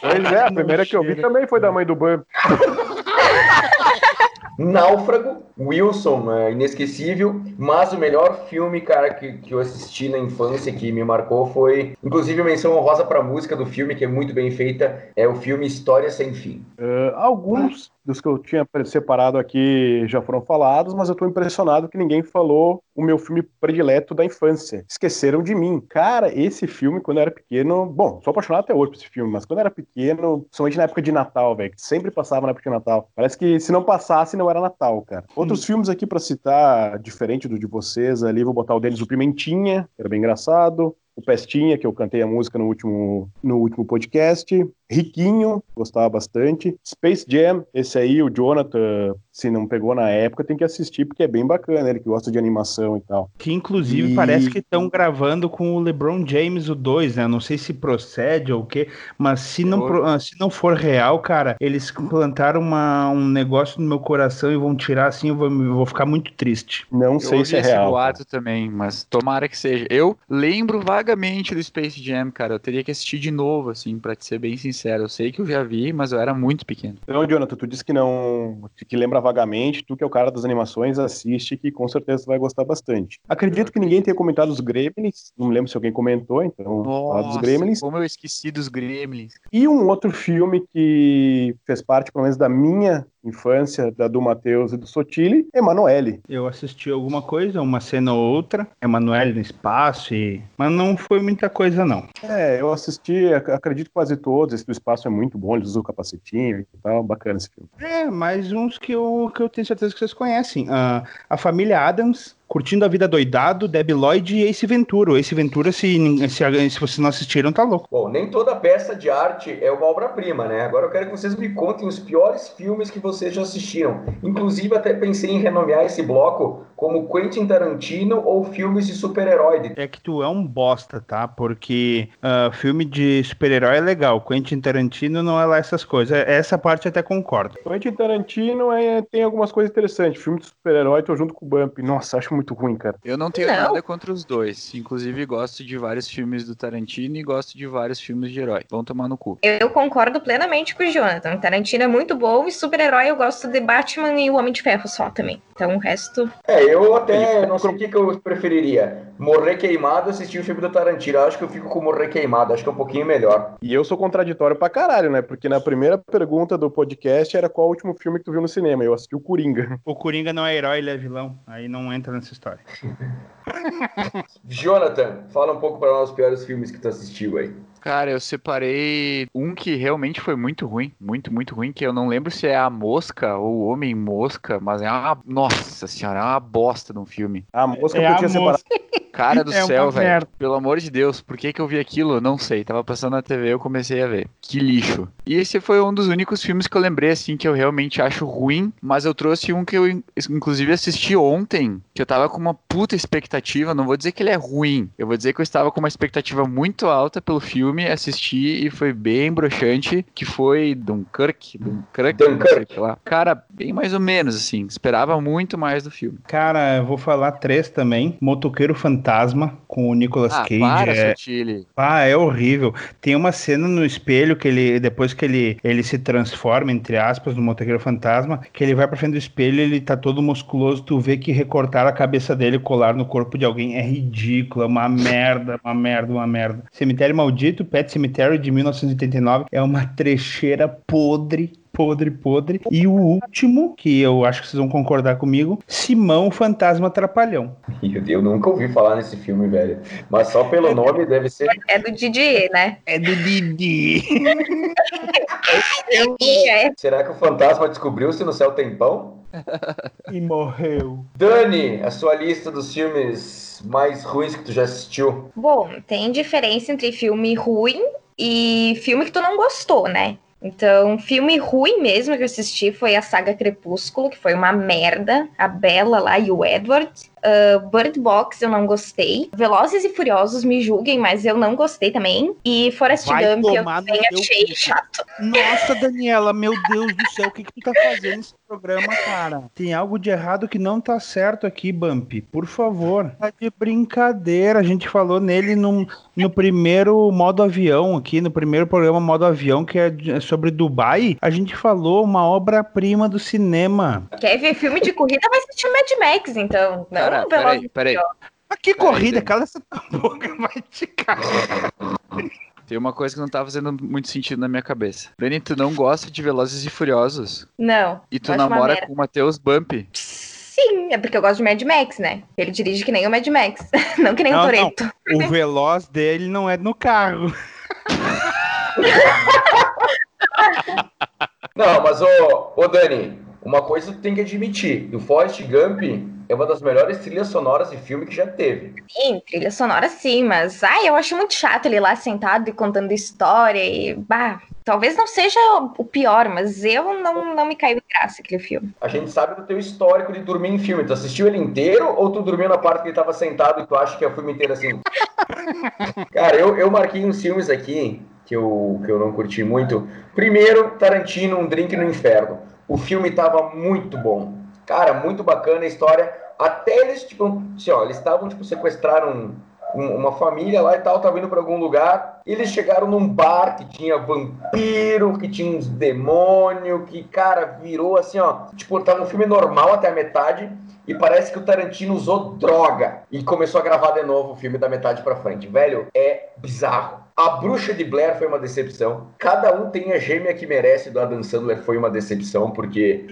[SPEAKER 5] Pois é, a primeira que eu vi também foi da mãe do Bump.
[SPEAKER 1] Náufrago, Wilson, é inesquecível, mas o melhor filme, cara, que, que eu assisti na infância que me marcou foi, inclusive, menção honrosa pra música do filme, que é muito bem feita, é o filme História Sem Fim.
[SPEAKER 5] Uh, alguns dos que eu tinha separado aqui já foram falados, mas eu tô impressionado que ninguém falou o meu filme predileto da infância. Esqueceram de mim. Cara, esse filme, quando eu era pequeno, bom, sou apaixonado até hoje por esse filme, mas quando eu era pequeno, principalmente na época de Natal, velho, que sempre passava na época de Natal. Parece que se não passasse, não era Natal, cara. Outros filmes aqui pra citar, diferente do de vocês ali, vou botar o deles, o Pimentinha, que era bem engraçado. O Pestinha, que eu cantei a música no último, no último podcast. Riquinho, gostava bastante. Space Jam, esse aí, o Jonathan, se não pegou na época, tem que assistir, porque é bem bacana, ele que gosta de animação e tal.
[SPEAKER 3] Que inclusive
[SPEAKER 5] E-
[SPEAKER 3] parece que estão gravando com o LeBron James o 2, né? Não sei se procede ou o quê, mas se não, pro- ah, se não for real, cara, eles plantaram uma- um negócio no meu coração e vão tirar assim, eu vou, eu vou ficar muito triste.
[SPEAKER 5] Não
[SPEAKER 2] Eu
[SPEAKER 5] sei se é
[SPEAKER 2] esse
[SPEAKER 5] real.
[SPEAKER 2] boato também, mas tomara que seja. Eu lembro vagamente do Space Jam, cara. Eu teria que assistir de novo, assim, pra te ser bem sincero. Eu sei que eu já vi, mas eu era muito pequeno.
[SPEAKER 5] Então, Jonathan, tu disse que não. que lembra vagamente, tu que é o cara das animações, assiste que com certeza tu vai gostar bastante. Acredito que ninguém tenha comentado os Gremlins, não me lembro se alguém comentou, então, falar dos
[SPEAKER 2] Nossa,
[SPEAKER 5] Gremlins.
[SPEAKER 2] como eu esqueci dos Gremlins.
[SPEAKER 5] E um outro filme que fez parte, pelo menos, da minha infância, da do Matheus e do Sotile, Emanuele.
[SPEAKER 3] Eu assisti alguma coisa, uma cena ou outra, Emanuele no espaço, e... mas não foi muita coisa, não.
[SPEAKER 5] É, eu assisti, ac- acredito quase todos, do espaço é muito bom, eles usam o capacetinho e tal, bacana esse filme.
[SPEAKER 3] É, mais uns que eu, que eu tenho certeza que vocês conhecem. Ah, a família Adams, Curtindo a Vida Doidado, Debbie Lloyd e Ace Ventura. Ace Ventura, se, se, se vocês não assistiram, tá louco.
[SPEAKER 1] Bom, nem toda peça de arte é uma obra-prima, né? Agora eu quero que vocês me contem os piores filmes que vocês já assistiram. Inclusive, até pensei em renomear esse bloco como Quentin Tarantino ou filmes de super-herói.
[SPEAKER 3] É que tu é um bosta, tá? Porque ah, filme de super-herói é legal. Quentin Tarantino não é lá essas coisas. Essa parte até concordo.
[SPEAKER 5] Quentin Tarantino é, tem algumas coisas interessantes. Filme de super-herói, tô junto com o Bump. Nossa, acho muito ruim, cara.
[SPEAKER 2] Eu não tenho
[SPEAKER 4] Não.
[SPEAKER 2] nada contra os dois. Inclusive, gosto de vários filmes do Tarantino e gosto de vários filmes de herói. Vão tomar no cu.
[SPEAKER 4] Eu concordo plenamente com o Jonathan. Tarantino é muito bom e super-herói eu gosto de Batman e o Homem de Ferro só também. Então o resto.
[SPEAKER 1] É, eu até não sei o que, que eu preferiria. Morrer queimado ou assistir o filme do Tarantino. Eu acho que eu fico com Morrer queimado, acho que é um pouquinho melhor.
[SPEAKER 5] E eu sou contraditório pra caralho, né? Porque na primeira pergunta do podcast era qual o último filme que tu viu no cinema. Eu assisti o Coringa.
[SPEAKER 3] O Coringa não é herói, ele é vilão. Aí não entra nessa história.
[SPEAKER 1] Jonathan, fala um pouco para nós os piores filmes que tu assistiu aí.
[SPEAKER 2] Cara, eu separei um que realmente foi muito ruim, muito, muito ruim, que eu não lembro se é a Mosca ou o Homem Mosca, mas é uma. Nossa senhora, é uma bosta de um filme.
[SPEAKER 5] A mosca
[SPEAKER 3] É
[SPEAKER 5] que eu
[SPEAKER 3] a
[SPEAKER 5] tinha separado.
[SPEAKER 2] Cara do
[SPEAKER 3] É
[SPEAKER 2] céu, velho. Pelo amor de Deus, por que, que eu vi aquilo? Eu Não sei. Tava passando na TV eu comecei a ver. Que lixo. E esse foi um dos únicos filmes que eu lembrei, assim, que eu realmente acho ruim. Mas eu trouxe um que eu, in- inclusive, assisti ontem, que eu tava com uma puta expectativa. Não vou dizer que ele é ruim. Eu vou dizer que eu estava com uma expectativa muito alta pelo filme, assisti e foi bem broxante, que foi Dunkirk. Dunkirk, não sei lá. Cara, bem mais ou menos, assim. Esperava muito mais do filme.
[SPEAKER 3] Cara, eu vou falar três também. Motoqueiro Fantasma, com o Nicolas
[SPEAKER 2] Ah,
[SPEAKER 3] Cage.
[SPEAKER 2] para,
[SPEAKER 3] é...
[SPEAKER 2] Sotile.
[SPEAKER 3] Ah, é horrível. Tem uma cena no espelho que ele, depois que ele, ele se transforma, entre aspas, no motoqueiro fantasma, que ele vai pra frente do espelho ele tá todo musculoso, tu vê que recortaram a cabeça dele e colar no corpo de alguém é ridículo, é uma merda, uma merda, uma merda. Cemitério Maldito, Pet Cemetery de 1989, é uma trecheira podre podre, podre. E o último, que eu acho que vocês vão concordar comigo, Simão, o Fantasma Trapalhão.
[SPEAKER 1] Eu, eu nunca ouvi falar nesse filme, velho. Mas só pelo nome deve ser.
[SPEAKER 4] É do Didier, né?
[SPEAKER 3] É do Didi.
[SPEAKER 4] É.
[SPEAKER 1] Será que o fantasma descobriu se no céu tem pão?
[SPEAKER 3] e morreu.
[SPEAKER 1] Dani, a sua lista dos filmes mais ruins que tu já assistiu.
[SPEAKER 4] Bom, tem diferença entre filme ruim e filme que tu não gostou, né? Então, filme ruim mesmo que eu assisti foi a saga Crepúsculo, que foi uma merda. A Bella lá e o Edward. Uh, Bird Box eu não gostei. Velozes e Furiosos me julguem, mas eu não gostei também. E Forrest
[SPEAKER 3] Vai
[SPEAKER 4] Gump eu
[SPEAKER 3] no
[SPEAKER 4] também achei chato.
[SPEAKER 3] Nossa, Daniela, meu Deus do céu, o que, que tu tá fazendo nesse programa, cara? Tem algo de errado que não tá certo aqui, Bump. Por favor. Tá de brincadeira. A gente falou nele num, no primeiro modo avião aqui, no primeiro programa modo avião, que é é sobre Dubai. A gente falou uma obra-prima do cinema.
[SPEAKER 4] Quer ver filme de corrida, vai assistir Mad Max, então. Não
[SPEAKER 2] Cara, peraí, peraí.
[SPEAKER 3] Mas que
[SPEAKER 2] Peraí,
[SPEAKER 3] corrida,
[SPEAKER 2] Dani.
[SPEAKER 3] cala essa tua boca, vai te cagar.
[SPEAKER 2] Tem uma coisa que não tá fazendo muito sentido na minha cabeça. Dani, tu não gosta de Velozes e Furiosos.
[SPEAKER 4] Não.
[SPEAKER 2] E tu
[SPEAKER 4] uma
[SPEAKER 2] namora com o Matheus Bump.
[SPEAKER 4] Sim, é porque eu gosto de Mad Max, né? Ele dirige que nem o Mad Max, não que nem
[SPEAKER 3] Não,
[SPEAKER 4] o
[SPEAKER 3] não.
[SPEAKER 4] Toreto.
[SPEAKER 3] O veloz dele não é no carro.
[SPEAKER 1] Não, mas ô, ô Dani, uma coisa tu tem que admitir: o Forrest Gump é uma das melhores trilhas sonoras de filme que já teve.
[SPEAKER 4] Sim, trilha sonora sim, mas ai, eu acho muito chato ele lá sentado e contando história e bah, talvez não seja o pior, mas eu não, não me caiu em graça aquele filme.
[SPEAKER 1] A gente sabe do teu histórico de dormir em filme. Tu assistiu ele inteiro ou tu dormiu na parte que ele tava sentado e tu acha que é o filme inteiro assim? Cara, eu, eu marquei uns filmes aqui que eu, que eu não curti muito. Primeiro, Tarantino, Um Drink no Inferno. O filme tava muito bom. Cara, muito bacana a história. Até eles, tipo, assim, ó, eles estavam, tipo, sequestraram um- uma família lá e tal, tava indo pra algum lugar. Eles chegaram num bar que tinha vampiro, que tinha uns demônios, que, cara, virou assim, ó. Tipo, tava um filme normal até a metade. E parece que o Tarantino usou droga e começou a gravar de novo o filme da metade pra frente. Velho, é bizarro. A Bruxa de Blair foi uma decepção. Cada um tem a gêmea que merece do Adam Sandler foi uma decepção, porque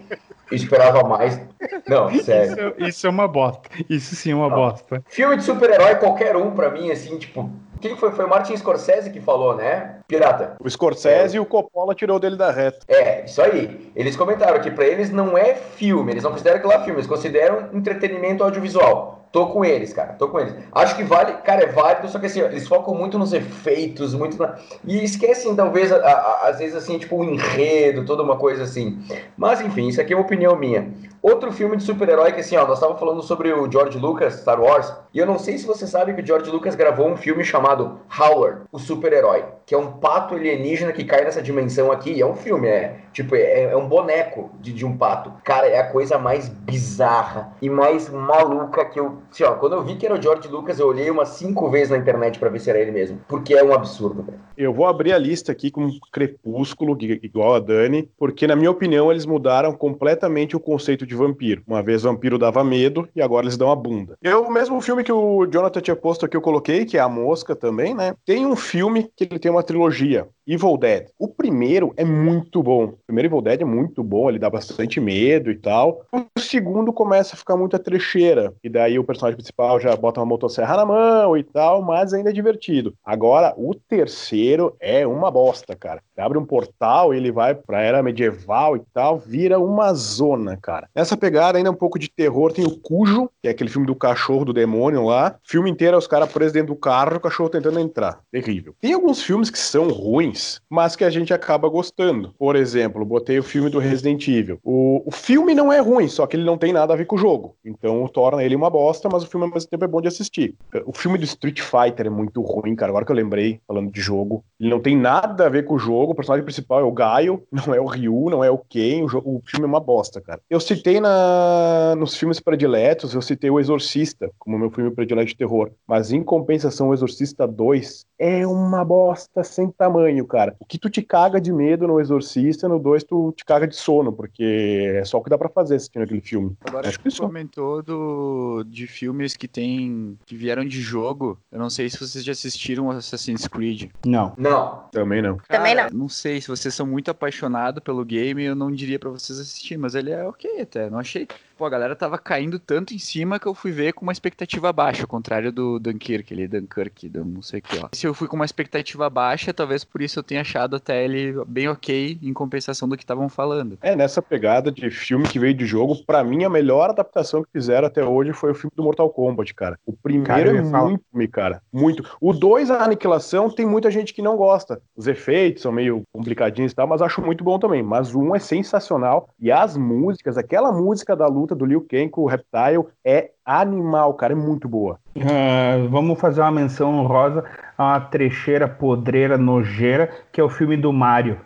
[SPEAKER 1] esperava mais. Não, sério.
[SPEAKER 3] Isso, isso é uma bosta. Isso sim é uma bosta.
[SPEAKER 1] Filme de super-herói, qualquer um, pra mim, assim, tipo. Quem foi? Foi o Martin Scorsese que falou, né? Pirata.
[SPEAKER 5] O Scorsese e o Coppola tirou dele da reta.
[SPEAKER 1] É, isso aí. Eles comentaram que pra eles não é filme, eles não consideram aquilo lá filme, eles consideram entretenimento audiovisual. Tô com eles, cara, tô com eles. Acho que vale, cara, é válido, só que assim, eles focam muito nos efeitos, muito na... E esquecem, talvez, a- a- às vezes, assim, tipo, o enredo, toda uma coisa assim. Mas, enfim, isso aqui é uma opinião minha. Outro filme de super-herói que, assim, ó, nós estávamos falando sobre o George Lucas, Star Wars, e eu não sei se você sabe que o George Lucas gravou um filme chamado Howard, o super-herói, que é um pato alienígena que cai nessa dimensão aqui, e é um filme, é, tipo, é, é um boneco de, de um pato. Cara, é a coisa mais bizarra e mais maluca que eu... Assim, ó, quando eu vi que era o George Lucas, eu olhei umas cinco vezes na internet pra ver se era ele mesmo, porque é um absurdo, velho.
[SPEAKER 5] Eu vou abrir a lista aqui com Crepúsculo, igual a Dani, porque, na minha opinião, eles mudaram completamente o conceito de vampiro. Uma vez vampiro dava medo e agora eles dão a bunda. Eu, o mesmo filme que o Jonathan tinha posto aqui, eu coloquei, que é A Mosca também, né? Tem um filme que ele tem uma trilogia, tecnologia. Evil Dead. O primeiro é muito bom. O primeiro Evil Dead é muito bom, ele dá bastante medo e tal. O segundo começa a ficar muita trecheira. E daí o personagem principal já bota uma motosserra na mão e tal, mas ainda é divertido. Agora, o terceiro é uma bosta, cara. Abre um portal, ele vai pra era medieval e tal, vira uma zona, cara. Nessa pegada ainda um pouco de terror, tem o Cujo, que é aquele filme do cachorro do demônio lá. Filme inteiro é os caras presos dentro do carro o cachorro tentando entrar. Terrível. Tem alguns filmes que são ruins, ruins, mas que a gente acaba gostando. Por exemplo, botei o filme do Resident Evil. O, o filme não é ruim, só que ele não tem nada a ver com o jogo. Então torna ele uma bosta, mas o filme ao mesmo tempo é bom de assistir. O filme do Street Fighter é muito ruim, cara. Agora que eu lembrei, falando de jogo, ele não tem nada a ver com o jogo. O personagem principal é o Gaio, não é o Ryu, não é o Ken. O, jogo, o filme é uma bosta, cara. Eu citei na, nos filmes prediletos, eu citei O Exorcista como meu filme predileto de terror. Mas em compensação, O Exorcista 2 é uma bosta sem tamanho, cara. O que tu te caga de medo no Exorcista, no 2 tu te caga de sono, porque é só o que dá pra fazer assistindo aquele filme.
[SPEAKER 2] Agora
[SPEAKER 5] Acho
[SPEAKER 2] que tu comentou do, de filmes que tem. que vieram de jogo. Eu não sei se vocês já assistiram Assassin's Creed.
[SPEAKER 3] Não.
[SPEAKER 1] Não.
[SPEAKER 5] Também não.
[SPEAKER 4] Também
[SPEAKER 2] Cara, Não sei, se vocês são muito apaixonados pelo game, eu não diria pra vocês assistir, mas ele é ok até. Não achei. Pô, a galera tava caindo tanto em cima que eu fui ver com uma expectativa baixa, ao contrário do Dunkirk, ele Dunkirk, do não sei o que, ó. Se eu fui com uma expectativa baixa, talvez por isso eu tenha achado até ele bem ok em compensação do que estavam falando.
[SPEAKER 5] É, nessa pegada de filme que veio de jogo, pra mim a melhor adaptação que fizeram até hoje foi o filme do Mortal Kombat, cara. O primeiro
[SPEAKER 3] Cara,
[SPEAKER 5] é muito ruim, cara. Muito. O 2, a aniquilação, tem muita gente que não gosta. Os efeitos são meio complicadinhos e tal, mas acho muito bom também. Mas o 1 é sensacional. E as músicas, aquela música da luta do Liu Kang com o Reptile é animal, cara. É muito boa.
[SPEAKER 3] Ah, vamos fazer uma menção honrosa a uma trecheira, podreira, nojeira, que é o filme do Mario.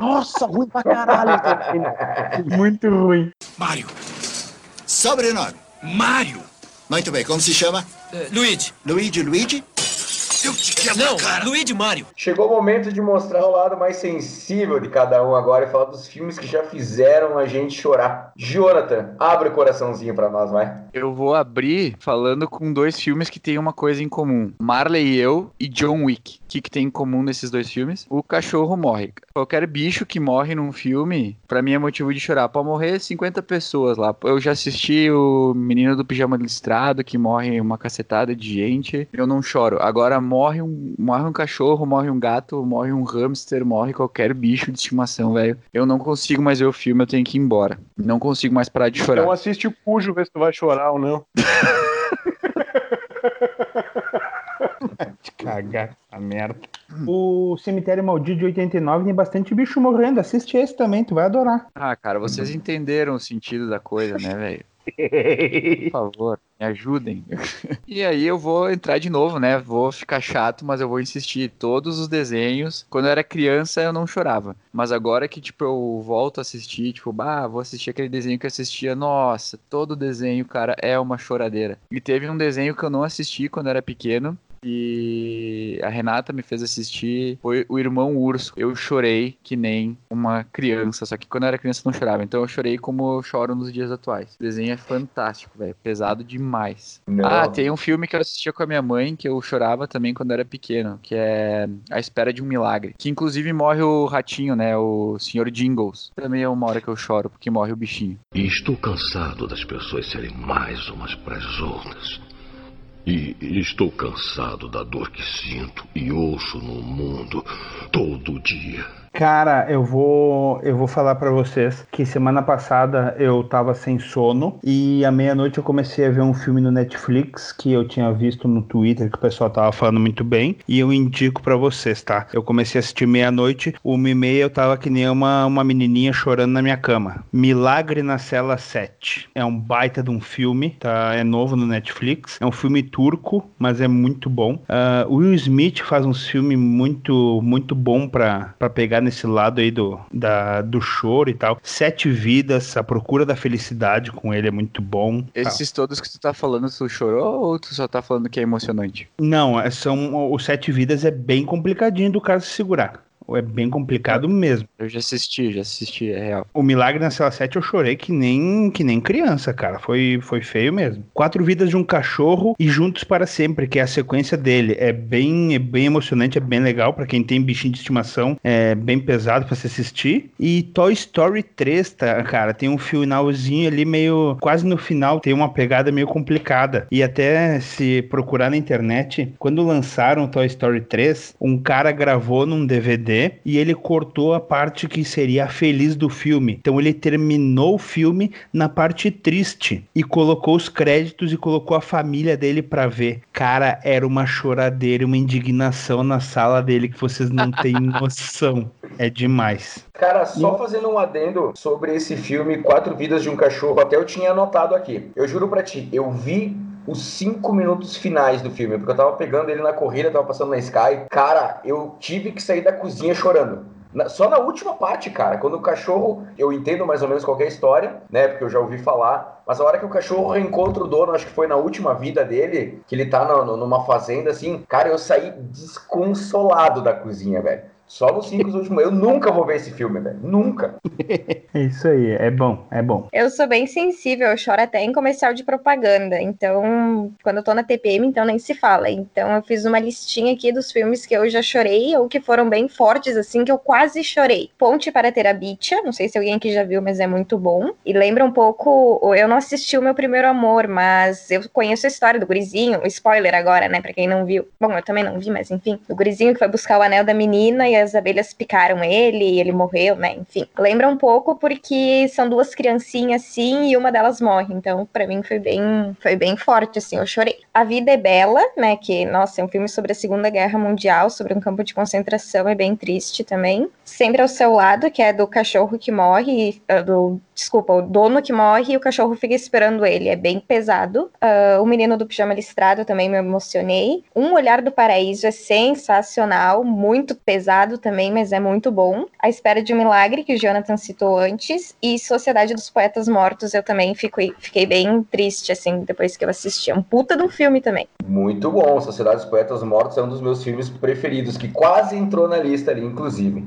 [SPEAKER 5] Nossa, ruim pra caralho. cara.
[SPEAKER 3] Muito ruim.
[SPEAKER 8] Mário.
[SPEAKER 9] Sobrenome.
[SPEAKER 8] Mário.
[SPEAKER 9] Muito bem, como se chama?
[SPEAKER 8] Luigi.
[SPEAKER 9] Luigi Luigi?
[SPEAKER 8] Eu te quebro Não, cara. Luigi Mário.
[SPEAKER 1] Chegou o momento de mostrar o lado mais sensível de cada um agora e falar dos filmes que já fizeram a gente chorar. Jonathan, abre o coraçãozinho pra nós, vai.
[SPEAKER 2] Eu vou abrir falando com dois filmes que têm uma coisa em comum. Marley e eu e John Wick. O que, que tem em comum nesses dois filmes? O cachorro morre. Qualquer bicho que morre num filme, pra mim é motivo de chorar. Pode morrer 50 pessoas lá. Eu já assisti o Menino do Pijama Listrado, que morre uma cacetada de gente. Eu não choro. Agora morre um, morre um cachorro, morre um gato, morre um hamster, morre qualquer bicho de estimação, velho. Eu não consigo mais ver o filme, eu tenho que ir embora. Não consigo mais parar de chorar.
[SPEAKER 5] Então assiste o Cujo, vê se tu vai chorar ou não.
[SPEAKER 3] Te cagar essa merda. O Cemitério Maldito de 89 tem bastante bicho morrendo. Assiste esse também, tu vai adorar.
[SPEAKER 2] Ah, cara, vocês entenderam o sentido da coisa, né, velho? Por favor, me ajudem. e aí eu vou entrar de novo, né? Vou ficar chato, mas eu vou insistir. Todos os desenhos, quando eu era criança, eu não chorava. Mas agora que, tipo, eu volto a assistir, tipo, bah, vou assistir aquele desenho que eu assistia. Nossa, todo desenho, cara, é uma choradeira. E teve um desenho que eu não assisti quando eu era pequeno. E a Renata me fez assistir. Foi o Irmão Urso. Eu chorei que nem uma criança. Só que quando eu era criança eu não chorava. Então eu chorei como eu choro nos dias atuais. O desenho é fantástico, velho. Pesado demais.
[SPEAKER 1] Não.
[SPEAKER 2] Ah, tem um filme que eu assistia com a minha mãe que eu chorava também quando eu era pequeno, que é A Espera de um Milagre. Que inclusive morre o ratinho, né? O Sr. Jingles. Também é uma hora que eu choro, porque morre o bichinho.
[SPEAKER 10] E estou cansado das pessoas serem mais umas para as outras. E estou cansado da dor que sinto e ouço no mundo todo dia.
[SPEAKER 3] Cara, eu vou eu vou falar pra vocês que semana passada eu tava sem sono e à meia-noite eu comecei a ver um filme no Netflix que eu tinha visto no Twitter que o pessoal tava falando muito bem e eu indico pra vocês, tá? Eu comecei a assistir meia-noite, uma e meia eu tava que nem uma, uma menininha chorando na minha cama. Milagre na Cela 7. É um baita de um filme, tá? É novo no Netflix. É um filme turco, mas é muito bom. O Will Smith faz um filme muito muito bom pra pegar nesse lado aí do, da, do choro e tal. Sete Vidas, A Procura da Felicidade com ele é muito bom.
[SPEAKER 2] Esses todos que tu tá falando, tu chorou ou tu só tá falando que é emocionante?
[SPEAKER 3] Não, é- são o Sete Vidas é bem complicadinho do cara se segurar. É bem complicado mesmo.
[SPEAKER 2] Eu já assisti, já assisti, é real.
[SPEAKER 3] O Milagre na Cela 7 eu chorei que nem, que nem criança, cara. Foi, foi feio mesmo. Quatro Vidas de um Cachorro e Juntos para Sempre, que é a sequência dele. É bem, é bem emocionante, é bem legal pra quem tem bichinho de estimação. É bem pesado pra se assistir. E Toy Story 3, tá, cara, tem um finalzinho ali meio... Quase no final tem uma pegada meio complicada. E até se procurar na internet, quando lançaram Toy Story 3, um cara gravou num DVD E ele cortou a parte que seria a feliz do filme. Então ele terminou o filme na parte triste e colocou os créditos e colocou a família dele para ver. Cara, era uma choradeira, uma indignação na sala dele que vocês não têm noção. É demais.
[SPEAKER 1] Cara, só fazendo um adendo sobre esse filme Quatro Vidas de um Cachorro, até eu tinha anotado aqui. Eu juro pra ti, eu vi os cinco minutos finais do filme, porque eu tava pegando ele na corrida, tava passando na Sky. Cara, eu tive que sair da cozinha chorando. Na- só na última parte, cara, quando o cachorro, eu entendo mais ou menos qualquer história, né? Porque eu já ouvi falar, mas a hora que o cachorro reencontra o dono, acho que foi na última vida dele, que ele tá no- no- numa fazenda assim, cara, eu saí desconsolado da cozinha, velho. Só nos cinco últimos. Eu nunca vou ver esse filme, velho. Nunca.
[SPEAKER 3] É isso aí, é bom, é bom.
[SPEAKER 4] Eu sou bem sensível, eu choro até em comercial de propaganda. Então, quando eu tô na TPM, então nem se fala. Então, eu fiz uma listinha aqui dos filmes que eu já chorei ou que foram bem fortes, assim, que eu quase chorei. Ponte para Terabitia, não sei se alguém aqui já viu, mas é muito bom. E lembra um pouco. Eu não assisti o meu primeiro amor, mas eu conheço a história do gurizinho. Spoiler agora, né, pra quem não viu. Bom, eu também não vi, mas enfim. Do gurizinho que foi buscar o anel da menina e as abelhas picaram ele e ele morreu, né? Enfim. Lembra um pouco porque são duas criancinhas assim e uma delas morre. Então, pra mim foi bem, foi bem forte assim, eu chorei. A Vida é Bela, né, que nossa, é um filme sobre a Segunda Guerra Mundial, sobre um campo de concentração, é bem triste também. Sempre ao seu lado, que é do cachorro que morre, ah, do desculpa, o dono que morre e o cachorro fica esperando ele, é bem pesado. Ah, o Menino do Pijama Listrado também me emocionei. Um Olhar do Paraíso é sensacional, muito pesado também, mas é muito bom. A Espera de um Milagre, que o Jonathan citou antes, e Sociedade dos Poetas Mortos, eu também fiquei, fiquei bem triste, assim, depois que eu assisti. É um puta de um filme também.
[SPEAKER 1] Muito bom. Sociedade dos Poetas Mortos é um dos meus filmes preferidos, que quase entrou na lista ali, inclusive.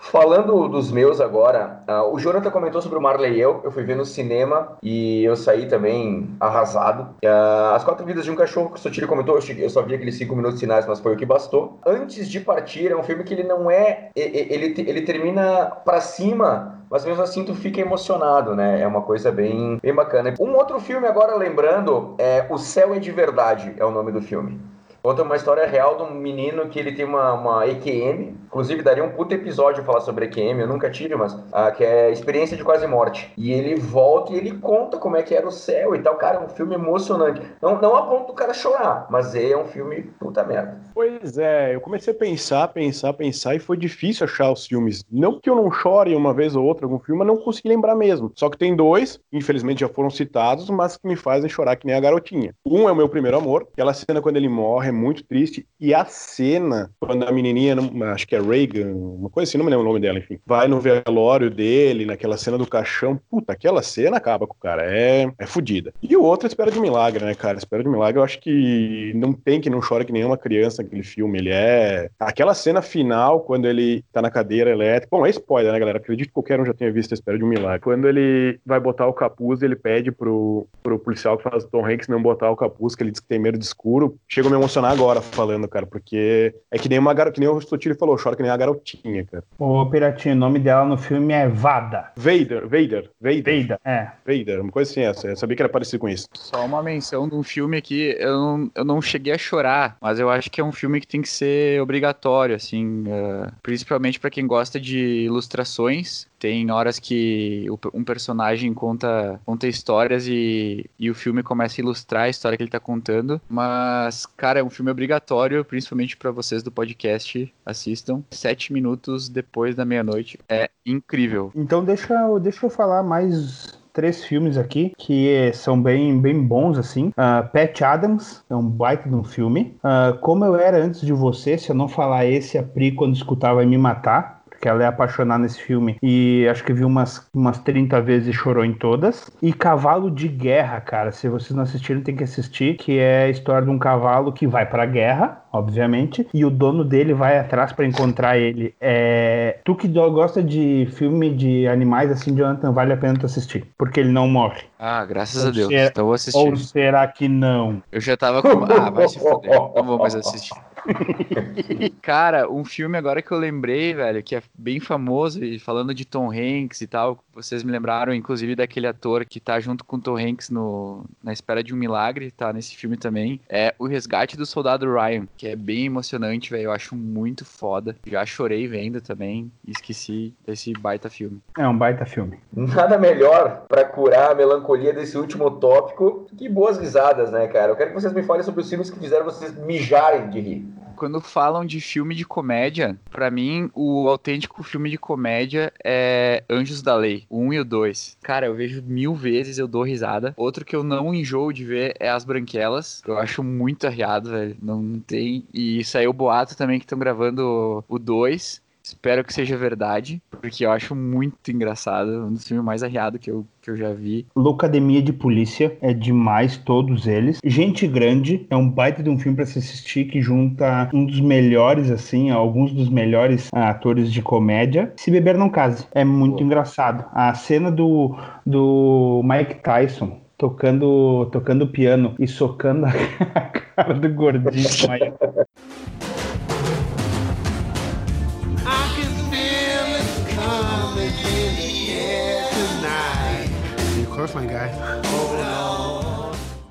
[SPEAKER 1] Falando dos meus agora, ah, o Jonathan comentou sobre o Marley e eu. Eu fui ver no cinema e eu saí também arrasado. Ah, As Quatro Vidas de um Cachorro, que o Sotiri comentou, eu, cheguei- eu só vi aqueles cinco minutos finais, mas foi o que bastou. Antes de partir, é um filme que ele não é. Ele, ele termina pra cima, mas mesmo assim tu fica emocionado, né? É uma coisa bem, bem bacana. Um outro filme agora, lembrando, é O Céu é de Verdade, é o nome do filme. Conta uma história real de um menino que ele tem uma, uma EQM. Inclusive, daria um puto episódio falar sobre EQM, eu nunca tive, mas ah, que é experiência de quase morte. E ele volta e ele conta como é que era o céu e tal. Cara, é um filme emocionante. Não, não a ponto do cara chorar, mas é um filme puta merda.
[SPEAKER 5] Pois é, eu comecei a pensar, pensar, pensar e foi difícil achar os filmes. Não que eu não chore uma vez ou outra algum filme, mas não consegui lembrar mesmo. Só que tem dois, infelizmente já foram citados, mas que me fazem chorar que nem a garotinha. Um é o meu primeiro amor, aquela cena quando ele morre muito triste, e a cena quando a menininha, acho que é Reagan, uma coisa assim, não me lembro o nome dela, enfim, vai no velório dele, naquela cena do caixão, puta, aquela cena acaba com o cara, é, é fodida. E o outro Espera de Milagre, né, cara? Espera de Milagre, eu acho que não tem que não chora que nenhuma criança naquele filme, ele é... Aquela cena final, quando ele tá na cadeira elétrica, bom, é spoiler, né, galera? Acredito que qualquer um já tenha visto Espera de um Milagre. Quando ele vai botar o capuz, ele pede pro, pro policial que faz o Tom Hanks não botar o capuz, que ele diz que tem medo de escuro. Chega a me emocionar agora falando, cara, porque é que nem uma garota, que nem o Stotiri falou, chora que nem a garotinha, cara.
[SPEAKER 3] Ô, Piratinho, o nome dela no filme é Vada.
[SPEAKER 5] Vader, Vader, Vader.
[SPEAKER 3] Vader, é.
[SPEAKER 5] Vader, uma coisa assim essa. Eu sabia que era parecido com isso.
[SPEAKER 2] Só uma menção de um filme aqui, eu não, eu não cheguei a chorar, mas eu acho que é um filme que tem que ser obrigatório, assim, eh, principalmente pra quem gosta de ilustrações. Tem horas que um personagem conta, conta histórias e, e o filme começa a ilustrar a história que ele tá contando. Mas, cara, é um filme obrigatório, principalmente pra vocês do podcast. Assistam. Sete minutos depois da meia-noite. É incrível.
[SPEAKER 3] Então deixa, eu- deixa eu falar mais três filmes aqui que são bem, bem bons, assim. Ah, Pat Adams é um baita de um filme. Ah, Como Eu Era Antes de Você, se eu não falar esse, a Pri, quando escutava, vai me matar. Porque ela é apaixonada nesse filme. E acho que viu umas, umas 30 vezes e chorou em todas. E Cavalo de Guerra, cara. Se vocês não assistiram, tem que assistir. Que é a história de um cavalo que vai pra guerra, obviamente. E o dono dele vai atrás pra encontrar ele. É... Tu que gosta de filme de animais, assim, Jonathan, vale a pena tu assistir. Porque ele não morre.
[SPEAKER 2] Ah, graças
[SPEAKER 3] Ou
[SPEAKER 2] a Deus.
[SPEAKER 3] será-
[SPEAKER 2] Então vou assistir.
[SPEAKER 3] Ou será que não?
[SPEAKER 2] Eu já tava com. Ah, vai se foder. Não vou mais assistir. Cara, um filme agora que eu lembrei, velho, que é bem famoso, e falando de Tom Hanks e tal, vocês me lembraram, inclusive, daquele ator que tá junto com Tom Hanks no, na Espera de um Milagre, tá nesse filme também, é O Resgate do Soldado Ryan, que é bem emocionante, velho, eu acho muito foda. Já chorei vendo também, e esqueci desse baita filme.
[SPEAKER 3] É um baita filme.
[SPEAKER 1] Nada melhor pra curar a melancolia desse último tópico que boas risadas, né, cara? Eu quero que vocês me falem sobre os filmes que fizeram vocês mijarem de rir.
[SPEAKER 2] Quando falam de filme de comédia, pra mim o autêntico filme de comédia é Anjos da Lei, o 1 e o 2. Cara, eu vejo mil vezes, eu dou risada. Outro que eu não enjoo de ver é As Branquelas. Eu acho muito arriado, velho. Não tem. E saiu o boato também que estão gravando o 2. Espero que seja verdade, porque eu acho muito engraçado. Um dos filmes mais arriados que eu, que eu já vi.
[SPEAKER 3] Loucademia de Polícia é demais, todos eles. Gente Grande é um baita de um filme para se assistir que junta um dos melhores, assim, alguns dos melhores ah, atores de comédia. Se Beber Não Case. É muito engraçado. A cena do, do Mike Tyson tocando, tocando piano e socando a cara do gordinho.
[SPEAKER 6] Close, my guy.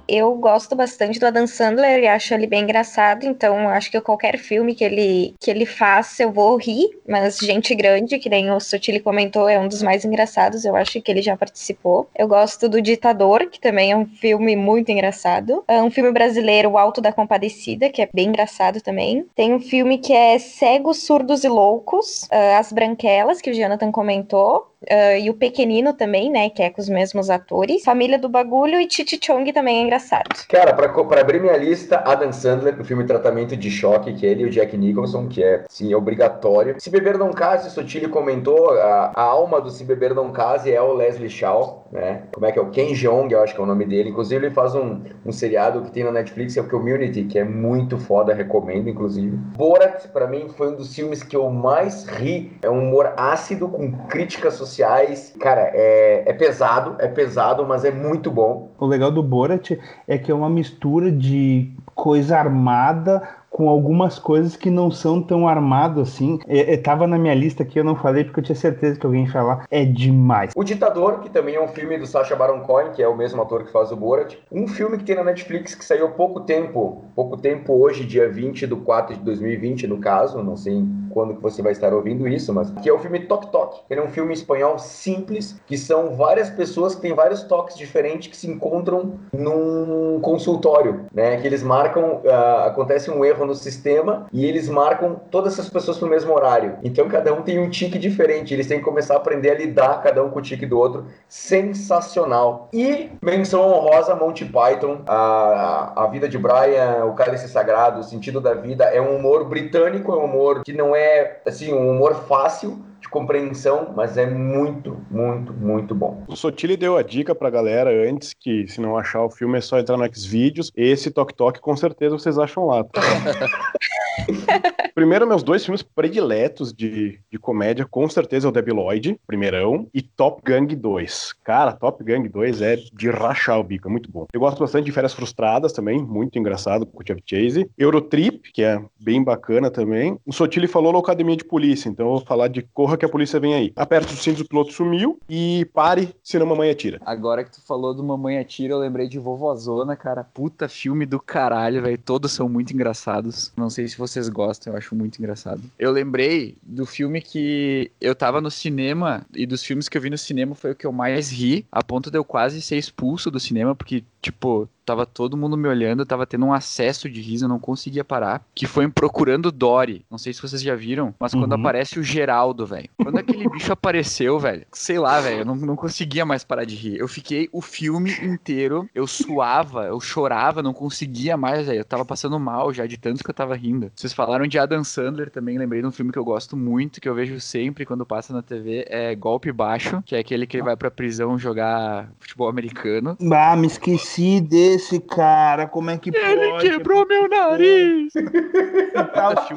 [SPEAKER 4] Eu gosto bastante do Adam Sandler e acho ele bem engraçado, então acho que qualquer filme que ele, que ele faça eu vou rir, mas Gente Grande, que nem o Sotile comentou, é um dos mais engraçados, eu acho que ele já participou. Eu gosto do Ditador, que também é um filme muito engraçado. É um filme brasileiro, O Alto da Compadecida, que é bem engraçado também. Tem um filme que é Cegos, Surdos e Loucos, ah, As Branquelas, que o Jonathan comentou. Ah, e o Pequenino também, né? Que é com os mesmos atores. Família do Bagulho e Titi Chong também é engraçado.
[SPEAKER 1] Cara, pra, pra abrir minha lista, Adam Sandler, no filme Tratamento de Choque, que ele e o Jack Nicholson, que é, sim, obrigatório. Se Beber Não Case, Sotile comentou, a, a alma do Se Beber Não Case é o Leslie Shaw, né? Como é que é? O Ken Jeong, eu acho que é o nome dele. Inclusive, ele faz um, um seriado que tem na Netflix, é o Community, que é muito foda, recomendo, inclusive. Borat, pra mim, foi um dos filmes que eu mais ri. É um humor ácido, com críticas sociais. Cara, é, é pesado, é pesado, mas é muito bom.
[SPEAKER 3] O legal do Borat é que é uma mistura de coisa armada com algumas coisas que não são tão armado assim. É, é, tava na minha lista aqui, eu não falei porque eu tinha certeza que alguém ia falar. É demais.
[SPEAKER 1] O Ditador, que também é um filme do Sacha Baron Cohen, que é o mesmo ator que faz o Borat. Um filme que tem na Netflix que saiu há pouco tempo, pouco tempo hoje, dia 20 do 4 de 2020, no caso, não sei quando que você vai estar ouvindo isso, mas que é o filme Tok Tok. Ele é um filme espanhol simples, que são várias pessoas que têm vários toques diferentes que se encontram num consultório, né? Que eles marcam, ah, acontece um erro no sistema e eles marcam todas essas pessoas pro mesmo horário. Então cada um tem um tique diferente, eles têm que começar a aprender a lidar cada um com o tique do outro. Sensacional. E menção honrosa Monty Python, a, a vida de Brian, o cálice sagrado, o sentido da vida, é um humor britânico, é um humor que não é assim um humor fácil de compreensão, mas é muito, muito, muito bom.
[SPEAKER 5] O Sotile deu a dica pra galera antes que, se não achar o filme, é só entrar no Xvideos. Esse Tok Tok, com certeza, vocês acham lá. tá? Primeiro, meus dois filmes prediletos de, de comédia, com certeza, é o Debi Lloyd, primeirão, e Top Gang 2. Cara, Top Gang 2 é de rachar o bico, é muito bom. Eu gosto bastante de Férias Frustradas também, muito engraçado, com o Chevy Chase. Eurotrip, que é bem bacana também. O Sotile falou Locademia de Polícia, então eu vou falar de Corra que a Polícia Vem Aí. Aperte os cintos, o piloto sumiu, e pare, senão mamãe atira.
[SPEAKER 2] Agora que tu falou do Mamãe Atira, eu lembrei de Vovozona, cara. Puta filme do caralho, velho. Todos são muito engraçados. Não sei se vocês gostam, eu acho muito engraçado. Eu lembrei do filme que eu tava no cinema, e dos filmes que eu vi no cinema foi o que eu mais ri, a ponto de eu quase ser expulso do cinema, porque, tipo, tava todo mundo me olhando, eu tava tendo um acesso de riso, eu não conseguia parar. Que foi em Procurando Dory. Não sei se vocês já viram, mas quando
[SPEAKER 3] Uhum.
[SPEAKER 2] aparece o Geraldo, velho. Quando aquele bicho apareceu, velho, sei lá, velho, eu não, não conseguia mais parar de rir. Eu fiquei o filme inteiro, eu suava, eu chorava, não conseguia mais, velho. Eu tava passando mal já de tanto que eu tava rindo. Vocês falaram de Adam Sandler também, lembrei de um filme que eu gosto muito, que eu vejo sempre quando passa na TV, é Golpe Baixo, que é aquele que ele vai pra prisão jogar futebol americano.
[SPEAKER 3] Ah, me esqueci desse cara. Como é que
[SPEAKER 2] Ele
[SPEAKER 3] pode?
[SPEAKER 2] quebrou meu nariz!
[SPEAKER 3] Ele,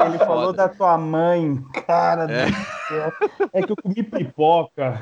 [SPEAKER 3] ele falou da tua mãe. Cara
[SPEAKER 2] É.
[SPEAKER 3] do céu. É que eu comi pipoca.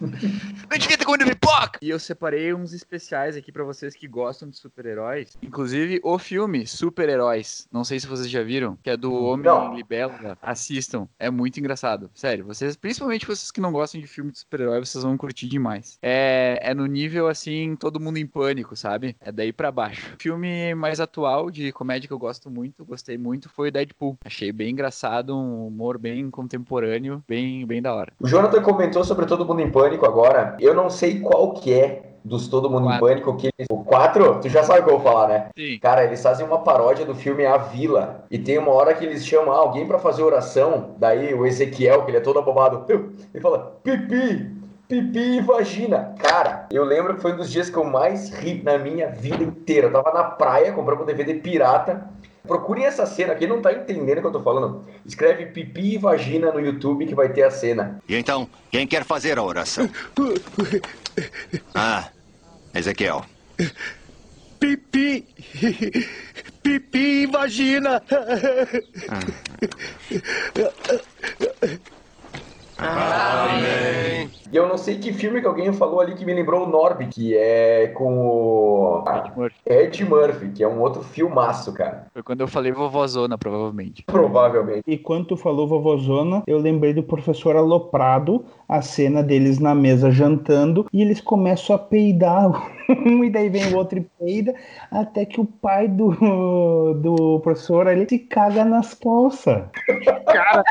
[SPEAKER 2] Não devia ter comido pipoca! E eu separei uns especiais aqui pra vocês que gostam de super-heróis. Inclusive, o filme Super-Heróis. Não sei se vocês já viram, que é do Homem. Libélula. Assistam. É muito engraçado. Sério, vocês, principalmente vocês que não gostam de filme de super-herói, vocês vão curtir demais. É, é no nível, assim, todo mundo em pânico, sabe? É daí pra baixo. O filme mais atual de comédia que eu gosto muito, gostei muito, foi o Deadpool. Achei bem engraçado, um humor bem contemporâneo, bem, bem da hora.
[SPEAKER 1] O Jonathan comentou sobre Todo Mundo em Pânico agora. Eu não sei qual que é dos Todo Mundo
[SPEAKER 2] Quatro.
[SPEAKER 1] em Pânico. Que eles... O 4? Tu já sabe o que eu vou falar, né?
[SPEAKER 2] Sim.
[SPEAKER 1] Cara, eles fazem uma paródia do filme A Vila. E tem uma hora que eles chamam alguém pra fazer oração. Daí o Ezequiel, que ele é todo abobado, ele fala: pipi, pipi e vagina. Cara, eu lembro que foi um dos dias que eu mais ri na minha vida inteira. Eu tava na praia comprando um DVD pirata. Procurem essa cena, quem não tá entendendo o que eu tô falando, escreve pipi e vagina no YouTube que vai ter a cena.
[SPEAKER 9] E então, quem quer fazer a oração? Ah, Ezequiel.
[SPEAKER 6] Pipi. Pipi e vagina.
[SPEAKER 1] E eu não sei que filme que alguém falou ali que me lembrou o Norby, que é com o
[SPEAKER 2] Ed Murphy.
[SPEAKER 1] Ed Murphy, que é um outro filmaço, cara.
[SPEAKER 2] Foi quando eu falei vovozona, provavelmente.
[SPEAKER 1] Provavelmente.
[SPEAKER 3] E quando tu falou vovozona, eu lembrei do professor Aloprado, a cena deles na mesa jantando, e eles começam a peidar um, e daí vem o outro e peida, até que o pai do, do professor ali se caga nas calças. Cara,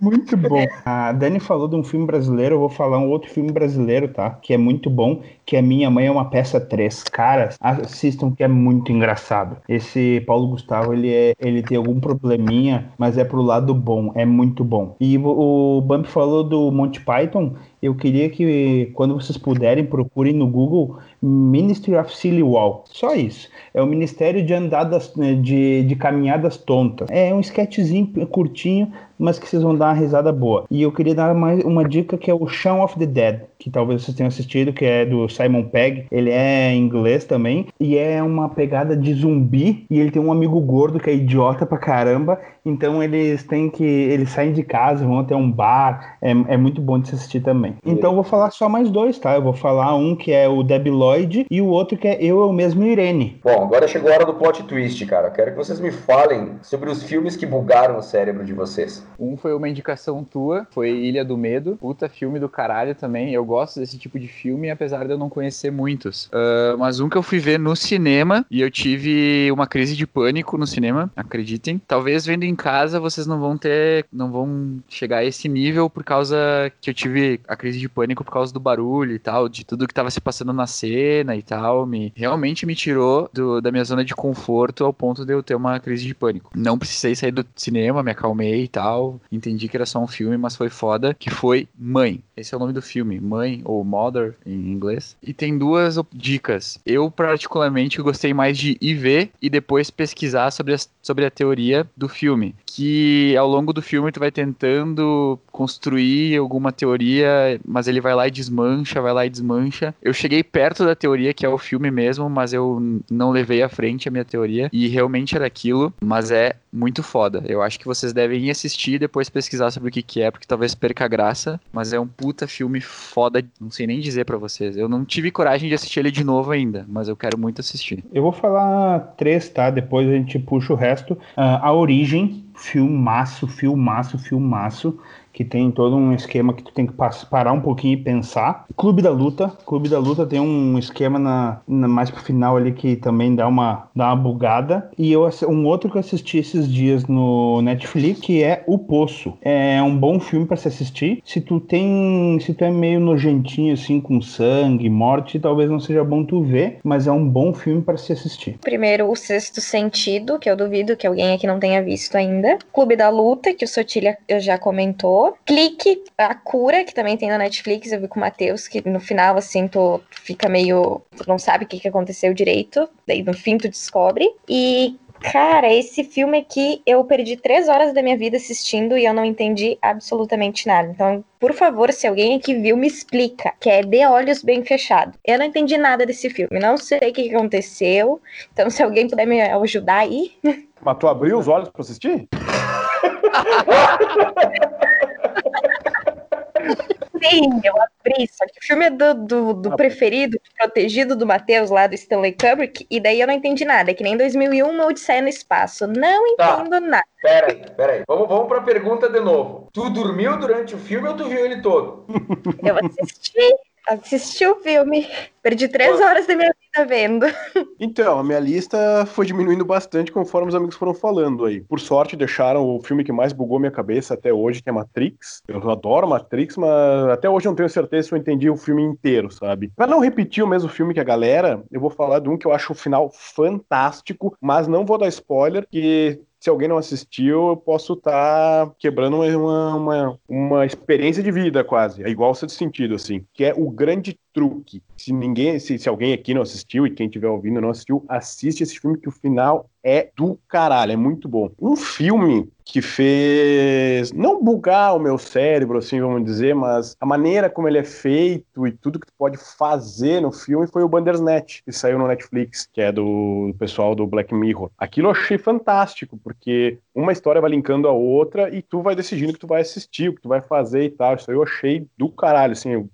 [SPEAKER 3] muito bom. A Dani falou de um filme brasileiro, eu vou falar um outro filme brasileiro, tá? Que é muito bom, que é Minha Mãe é uma Peça 3. Cara, assistam que é muito engraçado. Esse Paulo Gustavo, ele, é, ele tem algum probleminha, mas é pro lado bom, é muito bom. E o, o Bump falou do Monty Python, eu queria que, quando vocês puderem, procurem no Google Ministry of Silly Wall. Só isso. É o Ministério de Andadas, né, de, de Caminhadas Tontas. É um sketchzinho curtinho, mas que vocês vão dar uma risada boa. E eu queria dar mais uma dica que é o Shaun of the Dead, que talvez vocês tenham assistido, que é do Simon Pegg. Ele é inglês também, e é uma pegada de zumbi, e ele tem um amigo gordo que é idiota pra caramba, então eles têm que. Eles saem de casa, vão até um bar. É, é muito bom de se assistir também. Então eu vou falar só mais dois, tá? Eu vou falar um que é o Debi Lloyd e o outro que é Eu, Eu Mesmo Irene.
[SPEAKER 1] Bom, agora chegou a hora do plot twist, cara. Eu quero que vocês me falem sobre os filmes que bugaram o cérebro de vocês.
[SPEAKER 2] Um foi uma indicação tua, foi Ilha do Medo. Puta filme do caralho também. Eu gosto desse tipo de filme, apesar de eu não conhecer muitos. Ah, mas um que eu fui ver no cinema e eu tive uma crise de pânico no cinema, acreditem. Talvez vendo em casa vocês não vão ter, não vão chegar a esse nível por causa que eu tive a crise de pânico por causa do barulho e tal, de tudo que tava se passando na cena e tal. Me, realmente me tirou do- da minha zona de conforto ao ponto de eu ter uma crise de pânico. Não precisei sair do cinema, me acalmei e tal. Entendi que era só um filme, mas foi foda. Que foi Mãe. Esse é o nome do filme, Mãe ou Mother em inglês. E tem duas dicas. Eu, particularmente, gostei mais de ir ver e depois pesquisar sobre, as- sobre a teoria do filme. Que ao longo do filme tu vai tentando construir alguma teoria, mas ele vai lá e desmancha, vai lá e desmancha. Eu cheguei perto da teoria, que é o filme mesmo, mas eu não levei à frente a minha teoria. E realmente era aquilo, mas é muito foda. Eu acho que vocês devem ir assistir e depois pesquisar sobre o que, que é, porque talvez perca a graça. Mas é um puta filme foda, não sei nem dizer pra vocês. Eu não tive coragem de assistir ele de novo ainda, mas eu quero muito assistir.
[SPEAKER 3] Eu vou falar três, tá? Depois a gente puxa o resto. Ah, a Origem, filmaço, filmaço, filmaço. Que tem todo um esquema que tu tem que parar um pouquinho e pensar. Clube da Luta. Clube da Luta tem um esquema na, na- mais pro final ali que também dá uma, dá uma bugada. E eu, um outro que eu assisti esses dias no Netflix, que é O Poço. É um bom filme pra se assistir. Se tu tem. Se tu é meio nojentinho assim, com sangue, morte, talvez não seja bom tu ver, mas é um bom filme pra se assistir.
[SPEAKER 4] Primeiro, O Sexto Sentido, que eu duvido que alguém aqui não tenha visto ainda. Clube da Luta, que o Sotilha já comentou. Clique, A Cura, que também tem na Netflix, eu vi com o Matheus, que no final, assim, tu fica meio... Tu não sabe o que, que aconteceu direito, daí no fim tu descobre. E... Cara, esse filme aqui eu perdi três horas da minha vida assistindo e eu não entendi absolutamente nada. Então, por favor, se alguém aqui viu, me explica. Que é De Olhos Bem Fechados. Eu não entendi nada desse filme. Não sei o que que aconteceu. Então, se alguém puder me ajudar aí.
[SPEAKER 5] Mas tu abriu os olhos pra assistir?
[SPEAKER 4] Sim, eu abri, só que o filme é do, do, do
[SPEAKER 5] Ah,
[SPEAKER 4] preferido, protegido do Matheus lá do Stanley Kubrick, e daí eu não entendi nada. É que nem 2001, uma Odisseia no Espaço. Não
[SPEAKER 1] Tá.
[SPEAKER 4] entendo nada.
[SPEAKER 1] Pera aí, pera aí. Vamos, vamos pra pergunta de novo. Tu dormiu durante o filme ou tu viu ele todo?
[SPEAKER 4] Eu assisti, assisti o filme. Perdi três horas da minha vida vendo.
[SPEAKER 5] Então, a minha lista foi diminuindo bastante conforme os amigos foram falando aí. Por sorte, deixaram o filme que mais bugou minha cabeça até hoje, que é Matrix. Eu adoro Matrix, mas até hoje eu não tenho certeza se eu entendi o filme inteiro, sabe? Pra não repetir o mesmo filme que a galera, eu vou falar de um que eu acho o final fantástico, mas não vou dar spoiler, que se alguém não assistiu, eu posso estar quebrando uma, uma, uma, experiência de vida quase. É igual sentido, assim. Que é o grande truque. Se ninguém, se, se alguém aqui não assistiu e quem estiver ouvindo não assistiu, assiste esse filme que o final é do caralho, é muito bom. Um filme que fez não bugar o meu cérebro, assim, vamos dizer, mas a maneira como ele é feito e tudo que tu pode fazer no filme foi o Bandersnatch, que saiu no Netflix, que é do pessoal do Black Mirror. Aquilo eu achei fantástico, porque uma história vai linkando a outra e tu vai decidindo o que tu vai assistir, o que tu vai fazer e tal. Isso aí eu achei do caralho, assim,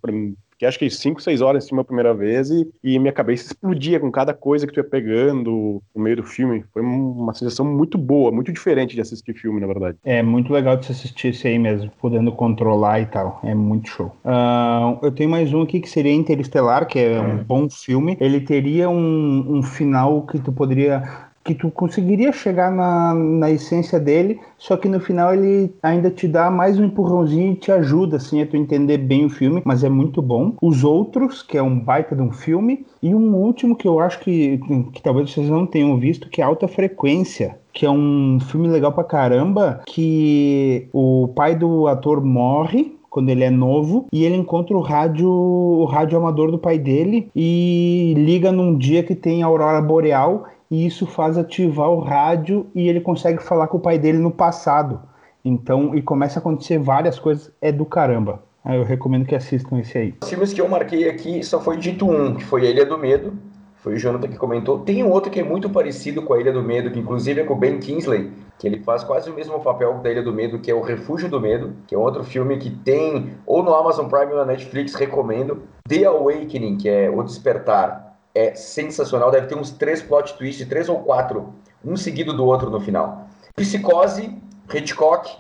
[SPEAKER 5] Fiquei acho que 5, 6 horas em cima a primeira vez e, e minha cabeça explodia com cada coisa que tu ia pegando no meio do filme. Foi uma sensação muito boa, muito diferente de assistir filme, na verdade.
[SPEAKER 3] É muito legal de se assistir esse aí mesmo, podendo controlar e tal. É muito show. Ah, eu tenho mais um aqui que seria Interestelar, que é um bom filme. Ele teria um, um final que tu poderia que tu conseguiria chegar na, na essência dele, só que no final ele ainda te dá mais um empurrãozinho e te ajuda assim a tu entender bem o filme, mas é muito bom. Os outros, que é um baita de um filme, e um último que eu acho que, que talvez vocês não tenham visto, que é Alta Frequência, que é um filme legal pra caramba, que o pai do ator morre quando ele é novo e ele encontra o rádio o rádio amador do pai dele e liga num dia que tem aurora boreal e isso faz ativar o rádio e ele consegue falar com o pai dele no passado. Então, e começa a acontecer várias coisas, é do caramba. Aí Eu recomendo que assistam esse aí.
[SPEAKER 1] Os filmes que eu marquei aqui só foi dito um, que foi Ilha do Medo. Foi o Jonathan que comentou. Tem um outro que é muito parecido com A Ilha do Medo, que inclusive é com o Ben Kingsley, que ele faz quase o mesmo papel da Ilha do Medo, que é o Refúgio do Medo, que é outro filme que tem ou no Amazon Prime ou na Netflix, recomendo. The Awakening, que é O Despertar, é sensacional. Deve ter uns três plot twists, três ou quatro, um seguido do outro no final. Psicose, Hitchcock,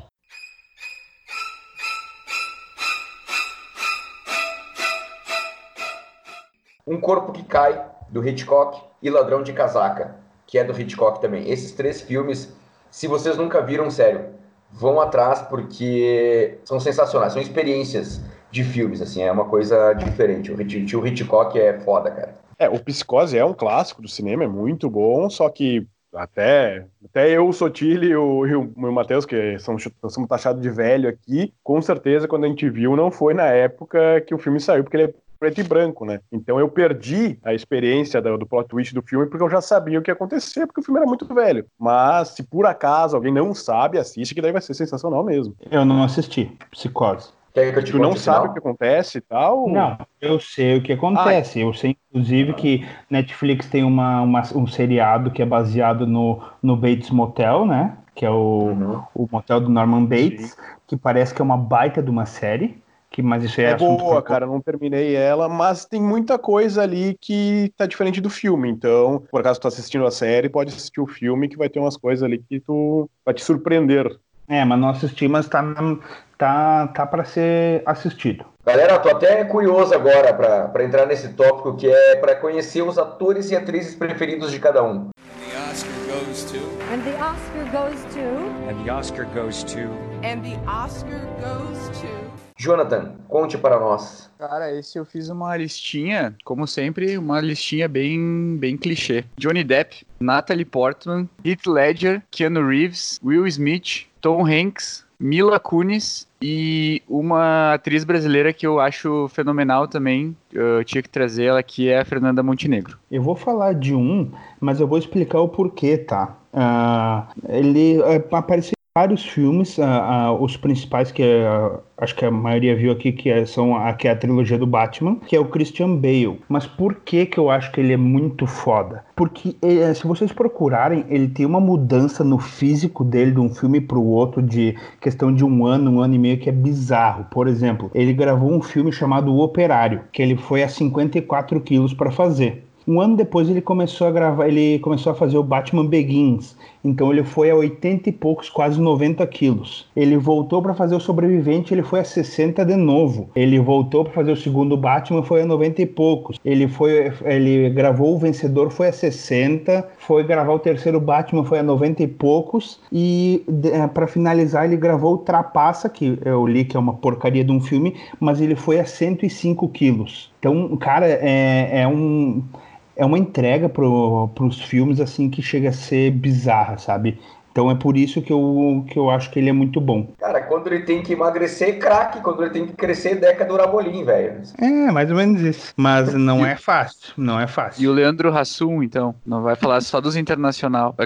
[SPEAKER 1] Um Corpo que Cai, do Hitchcock, e Ladrão de Casaca, que é do Hitchcock também. Esses três filmes, se vocês nunca viram, sério, vão atrás porque são sensacionais, são experiências de filmes, assim, é uma coisa diferente. O, Hitch- o Hitchcock é foda, cara.
[SPEAKER 5] É, o Psicose é um clássico do cinema, é muito bom, só que até, até eu, o Sotile e o, e o, Matheus, que somos, somos taxados de velho aqui, com certeza quando a gente viu não foi na época que o filme saiu, porque ele é preto e branco, né? Então eu perdi a experiência do, do plot twist do filme porque eu já sabia o que ia acontecer, porque o filme era muito velho. Mas se por acaso alguém não sabe, assiste, que daí vai ser sensacional mesmo.
[SPEAKER 3] Eu não assisti, Psicose.
[SPEAKER 1] Quer que eu te
[SPEAKER 5] Tu não sabe
[SPEAKER 1] final?
[SPEAKER 5] o que acontece e tal?
[SPEAKER 3] Não, eu sei o que acontece. Eu sei, inclusive, que Netflix tem uma, uma- um seriado que é baseado no, no Bates Motel, né? Que é o, o motel do Norman Bates, que parece que é uma baita de uma série. Que, mas isso é,
[SPEAKER 5] É boa, cara, não terminei ela, mas tem muita coisa ali que tá diferente do filme. Então, por acaso tu tá assistindo a série, pode assistir o filme que vai ter umas coisas ali que tu vai te surpreender.
[SPEAKER 3] É, mas não assisti, mas tá, tá, tá para ser assistido.
[SPEAKER 1] Galera, eu tô até curioso agora pra pra entrar nesse tópico que é pra conhecer os atores e atrizes preferidos de cada um.
[SPEAKER 8] The Oscar goes to.
[SPEAKER 11] And the Oscar goes to.
[SPEAKER 8] And the Oscar goes to.
[SPEAKER 12] And the Oscar goes to.
[SPEAKER 1] Jonathan, conte para nós.
[SPEAKER 2] Cara, esse eu fiz uma listinha, como sempre, uma listinha bem, bem clichê. Johnny Depp, Natalie Portman, Heath Ledger, Keanu Reeves, Will Smith, Tom Hanks, Mila Kunis e uma atriz brasileira que eu acho fenomenal também, eu tinha que trazer ela, que é a Fernanda Montenegro.
[SPEAKER 3] Eu vou falar de um, mas eu vou explicar o porquê, tá? Ah, ele é, apareceu vários filmes, ah, ah, os principais que ah, acho que a maioria viu aqui, que é, são a, que é a trilogia do Batman, que é o Christian Bale. Mas por que que eu acho que ele é muito foda? Porque eh, se vocês procurarem, ele tem uma mudança no físico dele de um filme pro outro, de questão de um ano, um ano e meio, que é bizarro. Por exemplo, ele gravou um filme chamado O Operário, que ele foi a 54 quilos para fazer. Um ano depois ele começou a gravar, ele começou a fazer o Batman Begins. Então ele foi a 80 e poucos, quase 90 quilos. Ele voltou para fazer o Sobrevivente, ele foi a 60 de novo. Ele voltou para fazer o segundo Batman, foi a 90 e poucos. Ele foi, ele gravou o Vencedor, foi a 60. Foi gravar o terceiro Batman, foi a 90 e poucos. E para finalizar, ele gravou o Trapaça, que eu li que é uma porcaria de um filme, mas ele foi a 105 quilos. Então, cara, é, é um é uma entrega pro, pros filmes assim que chega a ser bizarra, sabe? Então é por isso que eu, que eu acho que ele é muito bom.
[SPEAKER 1] Cara, quando ele tem que emagrecer, craque. Quando ele tem que crescer, deca do Rabolim, velho.
[SPEAKER 3] É, mais ou menos isso. Mas não é fácil. Não é fácil.
[SPEAKER 2] E o Leandro Hassum, então? Não vai falar só dos internacional.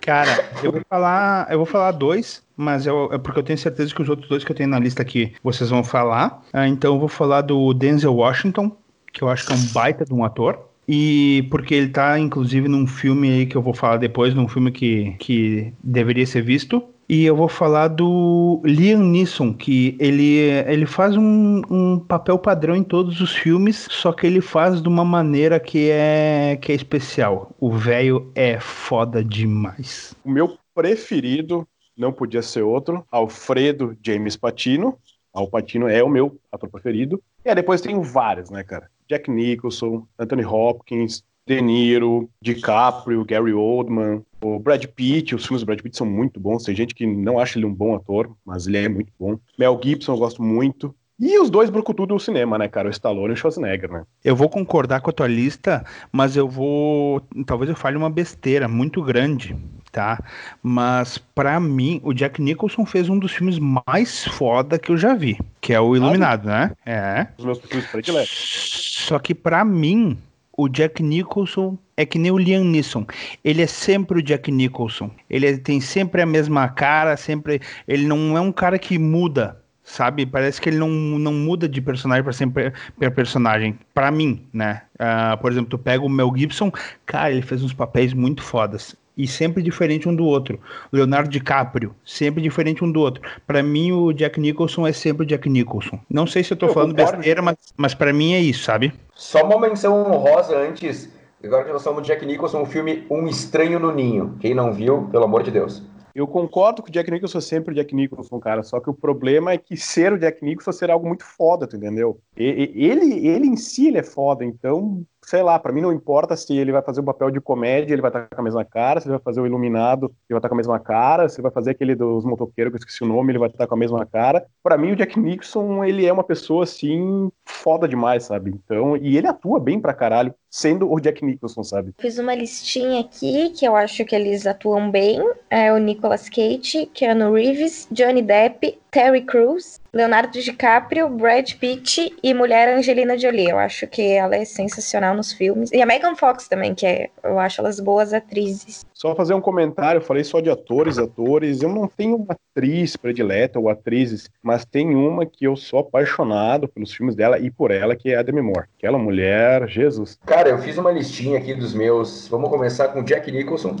[SPEAKER 3] Cara, eu vou falar, eu vou falar dois, mas eu, é porque eu tenho certeza que os outros dois que eu tenho na lista aqui vocês vão falar. Ah, então eu vou falar do Denzel Washington, que eu acho que é um baita de um ator. E porque ele tá, inclusive, num filme aí que eu vou falar depois, num filme que, que deveria ser visto. E eu vou falar do Liam Neeson, que ele, ele faz um, um papel padrão em todos os filmes, só que ele faz de uma maneira que é, que é especial. O velho é foda demais.
[SPEAKER 5] O meu preferido não podia ser outro, Alfredo James Patino. Al Patino é o meu ator preferido. E aí depois tem vários, né, cara? Jack Nicholson, Anthony Hopkins, De Niro, DiCaprio, Gary Oldman, o Brad Pitt, os filmes do Brad Pitt são muito bons. Tem gente que não acha ele um bom ator, mas ele é muito bom. Mel Gibson eu gosto muito. E os dois brucutu do cinema, né, cara? O Stallone e o Schwarzenegger, né?
[SPEAKER 3] Eu vou concordar com a tua lista, mas eu vou. Talvez eu fale uma besteira muito grande, tá? Mas para mim, o Jack Nicholson fez um dos filmes mais foda que eu já vi, que é o Iluminado, ah, né? É.
[SPEAKER 5] Os meus filmes prediletos.
[SPEAKER 3] Só que para mim, o Jack Nicholson é que nem o Liam Neeson. Ele é sempre o Jack Nicholson. Ele tem sempre a mesma cara, sempre. Ele não é um cara que muda, sabe? Parece que ele não, não muda de personagem para sempre per personagem. Para mim, né? Uh, por exemplo, tu pega o Mel Gibson, cara, ele fez uns papéis muito fodas e sempre diferente um do outro. Leonardo DiCaprio, sempre diferente um do outro. Para mim, o Jack Nicholson é sempre o Jack Nicholson. Não sei se eu tô eu falando concordo. besteira, mas, mas para mim é isso, sabe?
[SPEAKER 1] Só uma menção honrosa antes, agora que nós somos Jack Nicholson, o filme Um Estranho no Ninho. Quem não viu, pelo amor de Deus.
[SPEAKER 5] Eu concordo que o Jack Nicholson é sempre o Jack Nicholson, cara. Só que o problema é que ser o Jack Nicholson ser algo muito foda, tu entendeu? Ele, ele em si ele é foda, então sei lá, para mim não importa se ele vai fazer o papel de comédia, ele vai estar com a mesma cara, se ele vai fazer o iluminado, ele vai estar com a mesma cara, se ele vai fazer aquele dos motoqueiros, que eu esqueci o nome, ele vai estar com a mesma cara. Para mim o Jack Nixon, ele é uma pessoa assim foda demais, sabe? Então, e ele atua bem pra caralho sendo o Jack Nicholson, sabe?
[SPEAKER 4] Fiz uma listinha aqui que eu acho que eles atuam bem. É o Nicolas Cage, Keanu Reeves, Johnny Depp, Terry Crews, Leonardo DiCaprio, Brad Pitt e mulher Angelina Jolie. Eu acho que ela é sensacional nos filmes. E a Megan Fox também, que é, eu acho elas boas atrizes.
[SPEAKER 5] Só fazer um comentário, eu falei só de atores, atores. Eu não tenho uma atriz predileta ou atrizes, mas tem uma que eu sou apaixonado pelos filmes dela e por ela, que é a Demi Moore. Aquela mulher, Jesus.
[SPEAKER 1] Cara, eu fiz uma listinha aqui dos meus. Vamos começar com Jack Nicholson,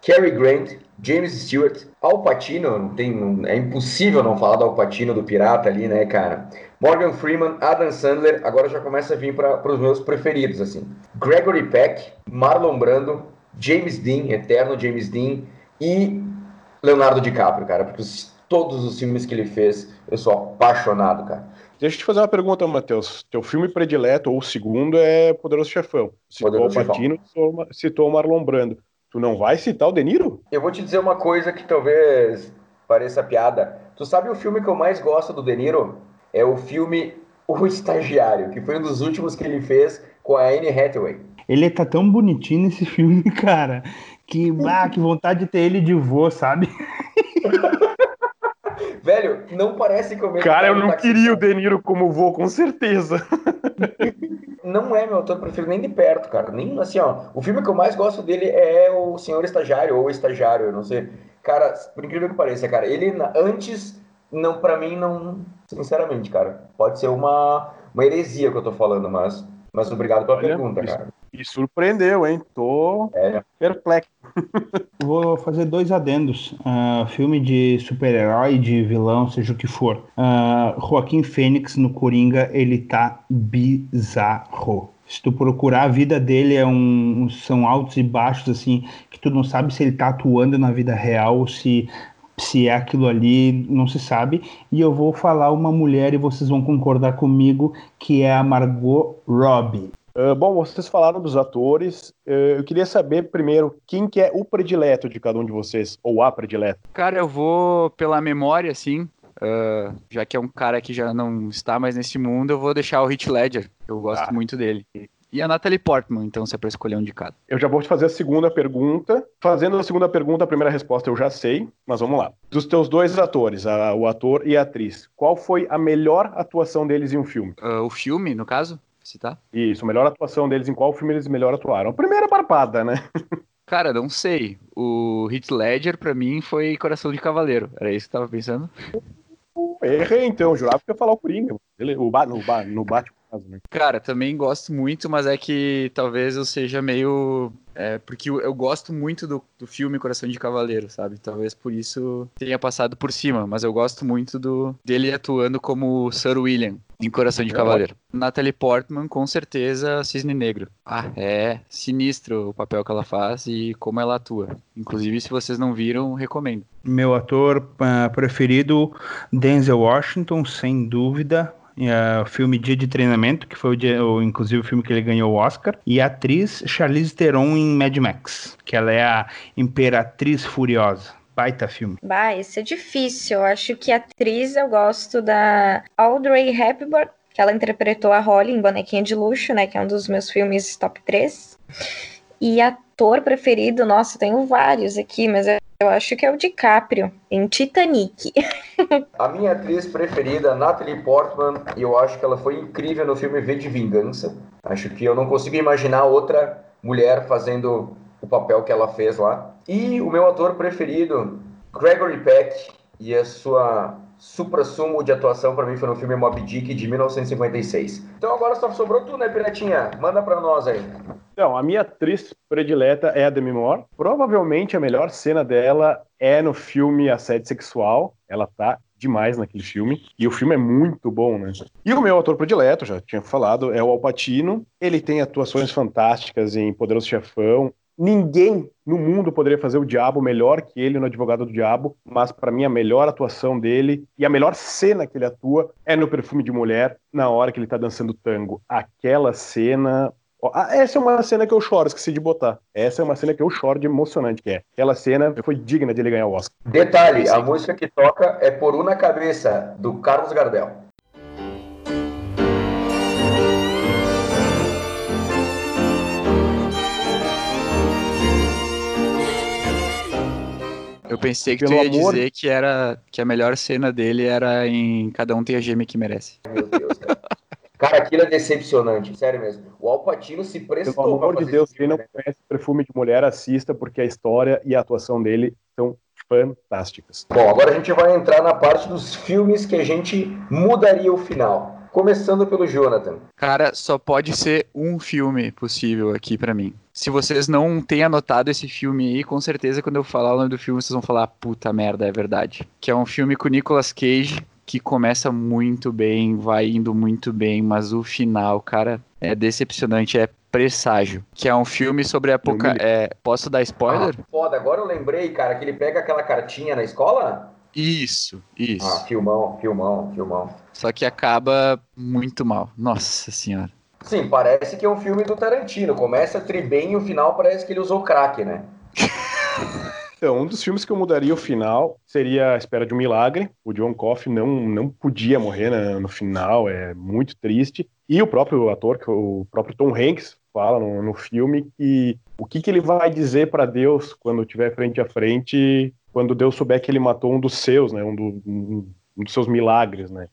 [SPEAKER 1] Cary Grant, James Stewart, Al Pacino, tem, é impossível não falar do Al Pacino, do pirata ali, né, cara? Morgan Freeman, Adam Sandler, agora já começa a vir para os meus preferidos, assim. Gregory Peck, Marlon Brando, James Dean, eterno James Dean, e Leonardo DiCaprio, cara, porque todos os filmes que ele fez, eu sou apaixonado, cara.
[SPEAKER 5] Deixa eu te fazer uma pergunta, Matheus. Teu filme predileto, ou o segundo, é Poderoso Chefão. Citou Poderoso o Patino, Chefão. citou o Marlon Brando. Tu não vai citar o De Niro?
[SPEAKER 1] Eu vou te dizer uma coisa que talvez pareça piada. Tu sabe o filme que eu mais gosto do De Niro? É o filme O Estagiário, que foi um dos últimos que ele fez com a Anne Hathaway.
[SPEAKER 3] Ele tá tão bonitinho nesse filme, cara, que, ah, que vontade de ter ele de vô, sabe?
[SPEAKER 1] Velho, não parece mesmo
[SPEAKER 5] Cara, eu não queria o
[SPEAKER 1] Driver.
[SPEAKER 5] De Niro como vô, com certeza.
[SPEAKER 1] Não é meu ator preferido nem de perto, cara. Nem assim, ó. O filme que eu mais gosto dele é o Senhor Estagiário, ou Estagiário, eu não sei. Cara, por incrível que pareça, cara, ele antes, não, pra mim, não. Sinceramente, cara. Pode ser uma, uma heresia que eu tô falando, mas. Mas obrigado pela
[SPEAKER 5] Olha,
[SPEAKER 1] pergunta, cara.
[SPEAKER 5] E surpreendeu, hein? Tô
[SPEAKER 1] É.
[SPEAKER 5] perplexo.
[SPEAKER 3] Vou fazer dois adendos. Ah, filme de super-herói, de vilão, seja o que for. Ah, Joaquim Fênix no Coringa, ele tá bizarro. Se tu procurar, a vida dele é um, são altos e baixos, assim, que tu não sabe se ele tá atuando na vida real ou se, se é aquilo ali, não se sabe. E eu vou falar uma mulher e vocês vão concordar comigo, que é a Margot Robbie.
[SPEAKER 5] Ah, bom, vocês falaram dos atores. Eh, eu queria saber primeiro quem que é o predileto de cada um de vocês, ou a predileta.
[SPEAKER 2] Cara, eu vou pela memória, assim. ah, já que é um cara que já não está mais nesse mundo, eu vou deixar o Heath Ledger. Eu gosto
[SPEAKER 5] Ah.
[SPEAKER 2] muito dele. E a Natalie Portman, então, se é pra escolher um de cada.
[SPEAKER 5] Eu já vou te fazer a segunda pergunta. Fazendo a segunda pergunta, a primeira resposta eu já sei, mas vamos lá. Dos teus dois atores, a- o ator e a atriz, qual foi a melhor atuação deles em um filme?
[SPEAKER 2] Ah, o filme, no caso, se tá?
[SPEAKER 5] Isso, melhor atuação deles em qual filme eles melhor atuaram? Primeira barbada, né?
[SPEAKER 2] Cara, não sei. O Heath Ledger, pra mim, foi Coração de Cavaleiro. Era isso que eu tava pensando?
[SPEAKER 5] Errei, então, jurava que ia falar o Coringa. Ele, o ba, no, ba, no Batman, caso, né?
[SPEAKER 2] Cara, também gosto muito, mas é que talvez eu seja meio. É, porque eu, eu gosto muito do, do filme Coração de Cavaleiro, sabe? Talvez por isso tenha passado por cima, mas eu gosto muito do dele atuando como Sir William em Coração de
[SPEAKER 5] É
[SPEAKER 2] Cavaleiro. Natalie Portman, com certeza, Cisne Negro. Ah, é sinistro o papel que ela faz e como ela atua. Inclusive, se vocês não viram, recomendo.
[SPEAKER 3] Meu ator ah, preferido, Denzel Washington, sem dúvida. É, o filme Dia de Treinamento, que foi o, dia, o- inclusive o filme que ele ganhou o Oscar. E a atriz Charlize Theron em Mad Max, que ela é a Imperatriz Furiosa. Baita filme.
[SPEAKER 4] Bah, esse é difícil. Eu acho que atriz eu gosto da Audrey Hepburn, que ela interpretou a Holly em Bonequinha de Luxo, né? Que é um dos meus filmes top 3. E ator preferido, nossa, tenho vários aqui, mas eu eu acho que é o DiCaprio, em Titanic.
[SPEAKER 1] A minha atriz preferida, Natalie Portman, e eu acho que ela foi incrível no filme V de Vingança. Acho que eu não consigo imaginar outra mulher fazendo o papel que ela fez lá. E o meu ator preferido, Gregory Peck, e a sua supra-sumo de atuação para mim foi no filme Moby Dick de 1956. Então agora só sobrou tu, né, Piratinha? Manda pra nós aí.
[SPEAKER 5] Então, a minha atriz predileta é a Demi Moore. Provavelmente a melhor cena dela é no filme Assédio Sexual. Ela tá demais naquele filme. E o filme é muito bom, né? E o meu ator predileto, já tinha falado, é o Al Pacino. Ele tem atuações fantásticas em Poderoso Chefão. Ninguém no mundo poderia fazer o Diabo melhor que ele no Advogado do Diabo, mas para mim a melhor atuação dele e a melhor cena que ele atua é no Perfume de Mulher, na hora que ele tá dançando tango. Aquela cena Essa é uma cena que eu choro, esqueci de botar. Essa é uma cena que eu choro de emocionante, que é. Aquela cena foi digna de ele ganhar o Oscar.
[SPEAKER 1] Detalhe, a música que toca é Por Una Cabeça, do Carlos Gardel.
[SPEAKER 2] Eu pensei que
[SPEAKER 5] Pelo
[SPEAKER 2] tu ia
[SPEAKER 5] amor-
[SPEAKER 2] dizer que era que a melhor cena dele era em Cada um tem a gêmea que merece.
[SPEAKER 1] Meu Deus, cara. Cara, aquilo é decepcionante, sério mesmo. O Alpatino se
[SPEAKER 5] Pelo
[SPEAKER 1] prestou pra
[SPEAKER 5] amor de Deus, quem não
[SPEAKER 1] né?
[SPEAKER 5] conhece Perfume de Mulher, assista, porque a história e a atuação dele são fantásticas.
[SPEAKER 1] Bom, agora a gente vai entrar na parte dos filmes que a gente mudaria o final. Começando pelo Jonathan.
[SPEAKER 2] Cara, só pode ser um filme possível aqui pra mim. Se vocês não têm anotado esse filme aí, com certeza quando eu falar o nome do filme, vocês vão falar, puta merda, é verdade. Que é um filme com o Nicolas Cage, que começa muito bem, vai indo muito bem, mas o final, cara, é decepcionante, é presságio. Que é um filme sobre a época. É, posso dar spoiler?
[SPEAKER 1] Ah, foda, agora eu lembrei, cara, que ele pega aquela cartinha na escola.
[SPEAKER 2] Isso, isso.
[SPEAKER 1] Ah, filmão, filmão, filmão.
[SPEAKER 2] Só que acaba muito mal. Nossa senhora.
[SPEAKER 1] Sim, parece que é um filme do Tarantino. Começa tri bem e o final parece que ele usou crack, né?
[SPEAKER 5] Então, um dos filmes que eu mudaria o final seria A Espera de um Milagre. O John Coffey não, não podia morrer no final, é muito triste. E o próprio ator, o próprio Tom Hanks, fala no, no filme que o que, que ele vai dizer para Deus quando estiver frente a frente quando Deus souber que ele matou um dos seus, né? Um, do, um, um dos seus milagres, né?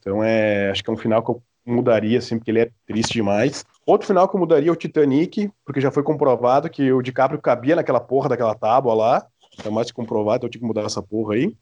[SPEAKER 5] Então é, acho que é um final que eu mudaria, assim, porque ele é triste demais. Outro final que eu mudaria é o Titanic, porque já foi comprovado que o DiCaprio cabia naquela porra daquela tábua lá. É mais que comprovado, então eu tinha que mudar essa porra aí.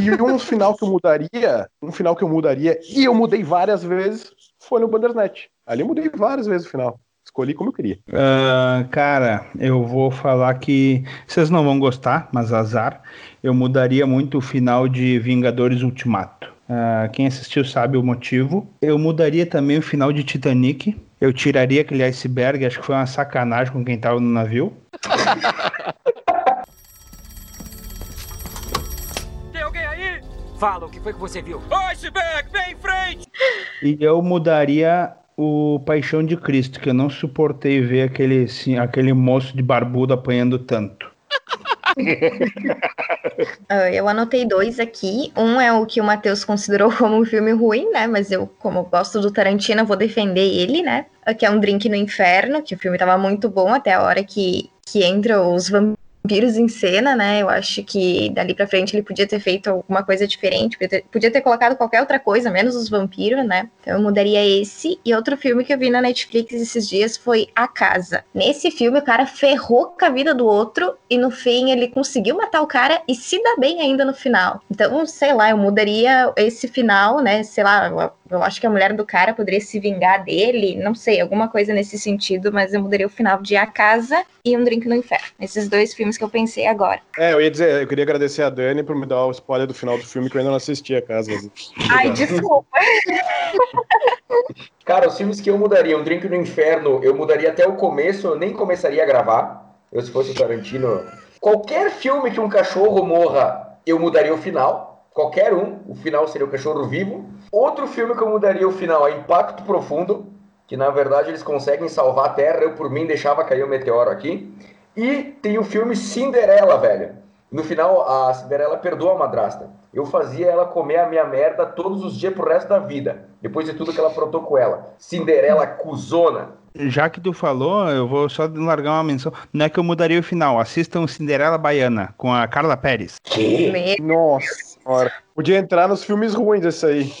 [SPEAKER 5] E um final que eu mudaria, um final que eu mudaria, e eu mudei várias vezes, foi no Bandersnatch. Ali eu mudei várias vezes o final. Escolhi como eu queria.
[SPEAKER 3] Ah, cara, eu vou falar que vocês não vão gostar, mas azar. Eu mudaria muito o final de Vingadores Ultimato. Ah, quem assistiu sabe o motivo. Eu mudaria também o final de Titanic. Eu tiraria aquele iceberg, acho que foi uma sacanagem com quem tava no navio.
[SPEAKER 13] Tem alguém aí? Fala, o que foi que você viu? Iceberg, vem em frente!
[SPEAKER 3] E eu mudaria o Paixão de Cristo, que eu não suportei ver aquele, assim, aquele moço de barbudo apanhando tanto.
[SPEAKER 4] Ah, eu anotei dois aqui. Um é o que o Matheus considerou como um filme ruim, né? Mas eu, como gosto do Tarantino, vou defender ele, né? Que é um Drink no Inferno, que o filme tava muito bom até a hora que, que entra os vampiros em cena, né? Eu acho que dali pra frente ele podia ter feito alguma coisa diferente, podia ter, podia ter colocado qualquer outra coisa, menos os vampiros, né? Então eu mudaria esse. E outro filme que eu vi na Netflix esses dias foi A Casa. Nesse filme, o cara ferrou com a vida do outro e no fim ele conseguiu matar o cara e se dá bem ainda no final. Então, sei lá, eu mudaria esse final, né? Sei lá, eu, acho que a mulher do cara poderia se vingar dele, não sei, alguma coisa nesse sentido, mas eu mudaria o final de A Casa e Um Drink no Inferno. Esses dois filmes que eu pensei agora.
[SPEAKER 5] É, eu ia dizer, eu queria agradecer a Dani por me dar o spoiler do final do filme que eu ainda não assisti a casa.
[SPEAKER 4] Ai, desculpa.
[SPEAKER 1] Cara, os filmes que eu mudaria, Um Drink no Inferno, eu mudaria até o começo, eu nem começaria a gravar. Eu, se fosse o Tarantino. Qualquer filme que um cachorro morra, eu mudaria o final. Qualquer um, o final seria o cachorro vivo. Outro filme que eu mudaria o final é Impacto Profundo, que na verdade eles conseguem salvar a Terra. Eu, por mim, deixava cair o meteoro aqui. E tem o filme Cinderela, velho. No final, a Cinderela perdoa a madrasta. Eu fazia ela comer a minha merda todos os dias pro resto da vida. Depois de tudo que ela aprontou com ela. Cinderela cuzona.
[SPEAKER 3] Já que tu falou, eu vou só largar uma menção. Não é que eu mudaria o final. Assistam Cinderela Baiana com a Carla Pérez.
[SPEAKER 1] Que?
[SPEAKER 5] Nossa senhora. Podia entrar nos filmes ruins esse aí.